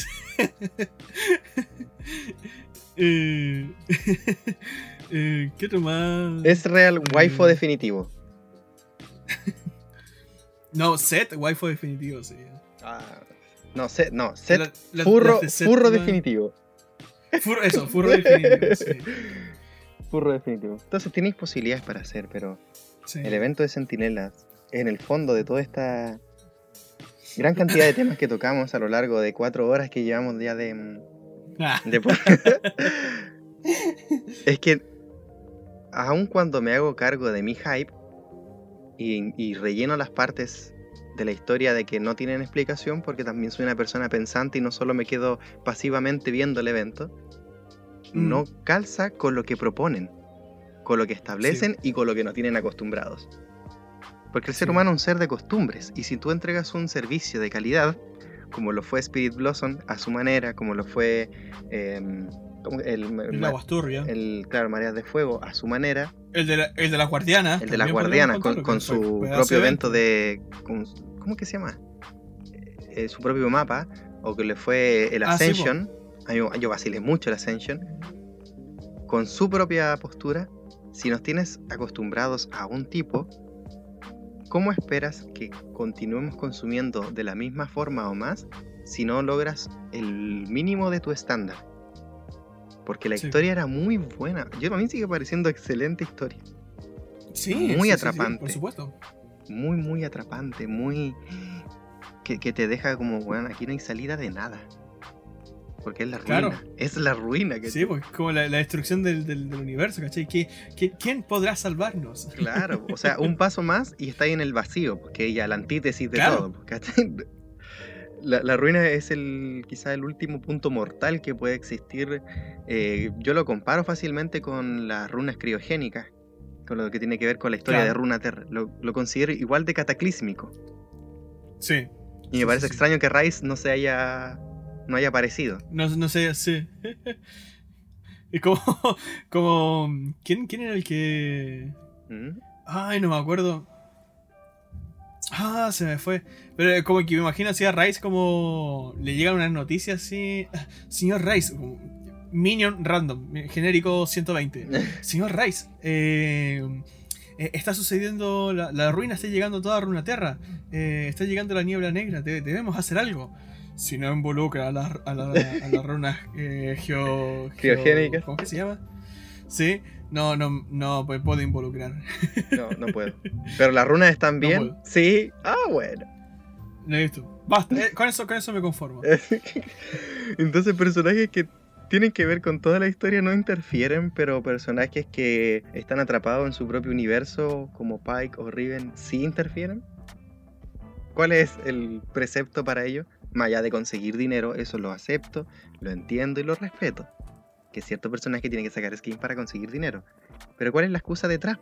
Eh, eh, ¿Qué otro más? Es real waifu Mm. definitivo. No, set, waifu definitivo, sí. No, set, no, set La- la- furro, las de set furro definitivo. Furro, eso, furro definitivo, sí. Furro definitivo. Entonces tenéis posibilidades para hacer, pero sí. el evento de Centinelas, en el fondo de toda esta gran cantidad de temas que tocamos a lo largo de cuatro horas que llevamos ya de, mm, Ah, de es que aun cuando me hago cargo de mi hype y, y relleno las partes de la historia de que no tienen explicación, porque también soy una persona pensante y no solo me quedo pasivamente viendo el evento, Mm. no calza con lo que proponen, con lo que establecen y con lo que nos tienen acostumbrados. Porque el ser humano es un ser de costumbres, y si tú entregas un servicio de calidad, como lo fue Spirit Blossom a su manera, como lo fue em, el, Aguas Turbia. el- claro, Mareas de Fuego a su manera, El de, la, el de las guardianas. el de las guardianas con, su propio evento de... con- ¿Cómo que se llama? Eh, su propio mapa, o que le fue el Ah, sí. Ascension. Mí- yo vacilé mucho el Ascension. Con su propia postura, si nos tienes acostumbrados a un tipo, ¿cómo esperas que continuemos consumiendo de la misma forma o más si no logras el mínimo de tu estándar? Porque la Sí. historia era muy buena. Yo a mí sigue pareciendo excelente historia. Sí, muy sí, sí, sí, atrapante. por supuesto. muy, muy atrapante, muy. que, que te deja como, bueno, aquí no hay salida de nada. Porque es la ruina. Claro. Es la ruina que Sí, pues como la, la destrucción del, del, del universo, ¿cachai? ¿Qué, qué, quién podrá salvarnos? Claro, o sea, un paso más y está ahí en el vacío, porque ya la antítesis de Claro. todo. ¿cachai? La, la ruina es el quizá el último punto mortal que puede existir. Eh, yo lo comparo fácilmente con las runas criogénicas, con lo que tiene que ver con la historia Claro. de Runaterra. Lo, lo considero igual de cataclísmico. Sí. Y me Sí, parece sí. extraño que Rice no se haya no haya aparecido. No, no sé, sí. Es como, como. ¿quién, ¿Quién era el que.? ¿Mm? Ay, no me acuerdo. Ah, se me fue. Pero como que me imagino así a Rice como. Le llegan unas noticias así. "Ah, Señor Rice, Minion random, genérico 120. Señor Rice, eh, eh, está sucediendo. La, la ruina está llegando toda a Runaterra. Eh, está llegando la niebla negra. de- debemos hacer algo. Si no involucra a las a la, a las runas eh, geo, geo- Criogénicas. ¿Cómo que se llama? Sí. No, no, no, pues puede involucrar. No, no puedo. Pero las runas están bien. puedo. sí. Ah, bueno. Listo. Basta. eh, con, eso, con eso me conformo. Entonces personajes que tienen que ver con toda la historia, no interfieren, pero personajes que están atrapados en su propio universo, como Pike o Riven, sí interfieren. ¿Cuál es el precepto para ello? Más allá de conseguir dinero, eso lo acepto, lo entiendo y lo respeto. Que cierto personaje tiene que sacar skin para conseguir dinero. Pero ¿cuál es la excusa detrás?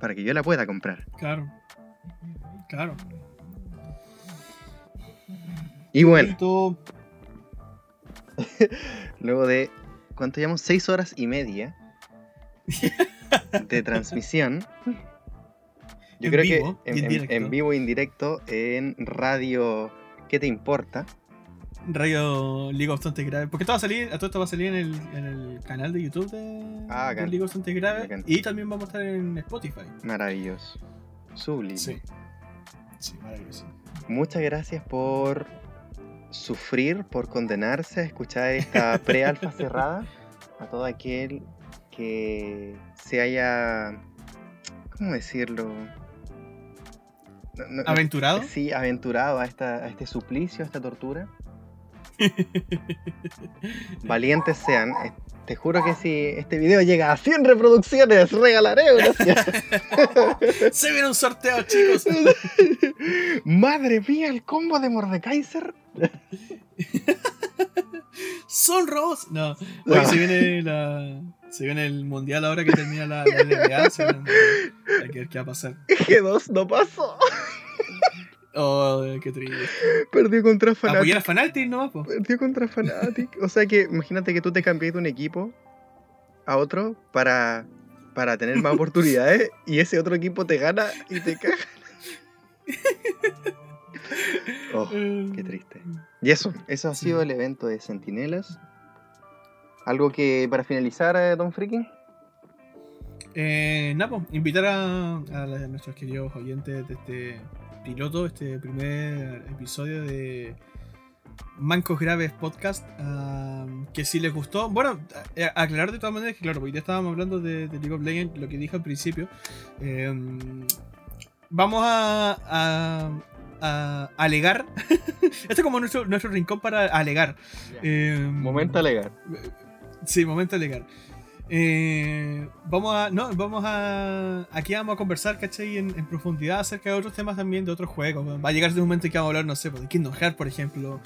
Para que yo la pueda comprar. Claro. Claro. Y bueno, luego de, ¿cuánto llevamos? Seis horas y media de transmisión. Yo En creo vivo que y en en, en- vivo e indirecto en radio, ¿qué te importa? Radio League of Tontes Graves. Porque esto va a salir, todo esto va a salir en el, en el canal de YouTube de, Ah, de. League of Tontes. Bacán. Y también vamos a estar en Spotify. Maravilloso. Sublime. Sí. Sí, maravilloso. Muchas gracias por sufrir, por condenarse a escuchar esta pre-alfa cerrada. A todo aquel que se haya. ¿Cómo decirlo? No- no- no- ¿Aventurado? Sí, aventurado a, esta, a este suplicio, a esta tortura. Valientes sean. Eh, Te juro que si este video llega a 100 reproducciones, regalaré una. Se viene un sorteo, chicos. Madre mía, el combo de Mordekaiser. Son robos. No. Oye, se viene la. Se viene el mundial ahora que termina la, la NBA. se viene. Hay que ver qué va a pasar. G2 no pasó. Oh, qué triste. Perdió contra Apoyar Fnatic. a Fanaltic nomás, po. Perdió contra Fnatic. O sea que imagínate que tú te cambias de un equipo a otro para, para tener más oportunidades y ese otro equipo te gana y te caga. Oh, qué triste. Y eso, eso ha sido el evento de Centinelas. ¿Algo que para finalizar, eh, Don Freaking? Eh, nada, po, invitar a, a la- nuestros queridos oyentes de este piloto, este primer episodio de Mancos Graves Podcast, ah, que si les gustó, bueno, a- a- aclarar de todas maneras que claro, porque ya estábamos hablando de, de League of Legends, lo que dije al principio, eh, vamos a, a, a alegar, este es como nuestro, nuestro rincón para alegar. Eh, Momento alegar. Sí, momento legal. Eh, vamos a. No, vamos a. Aquí vamos a conversar, ¿cachai? En, en profundidad acerca de otros temas también, de otros juegos. Va a llegar un momento en que vamos a hablar, no sé, pues, de Kingdom Hearts, por ejemplo.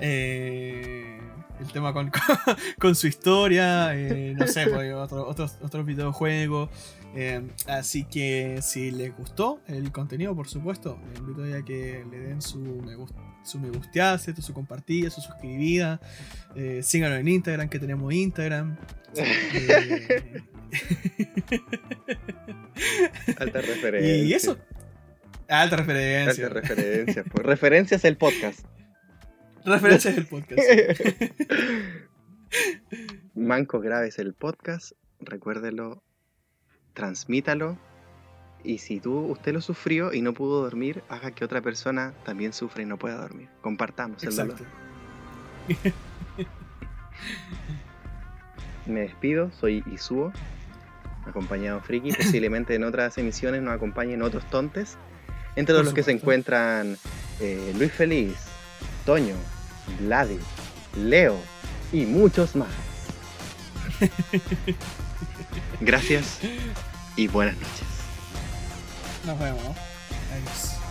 Eh, el tema con, con, su historia. eh, no sé, pues, otro- otros, otros videojuegos. Eh, así que si les gustó el contenido, por supuesto, les invito a que le den su me gusta. Su me gusteada, su compartida, su suscribida. Eh, síganos en Instagram, que tenemos Instagram. Eh, Alta referencia. y eso. Alta referencia. Alta referencia. Pues. Referencias el podcast. Referencias del podcast. Mancos Graves el podcast. Recuérdelo. Transmítalo. Y si tú, usted lo sufrió y no pudo dormir, haga que otra persona también sufra y no pueda dormir. Compartamos el dolor. Me despido, soy Isuo, acompañado Friki. Posiblemente en otras emisiones nos acompañen otros tontes. Entre los que se encuentran eh, Luis Feliz, Toño, Vladi, Leo y muchos más. Gracias y buenas noches. Nos vemos. Adiós.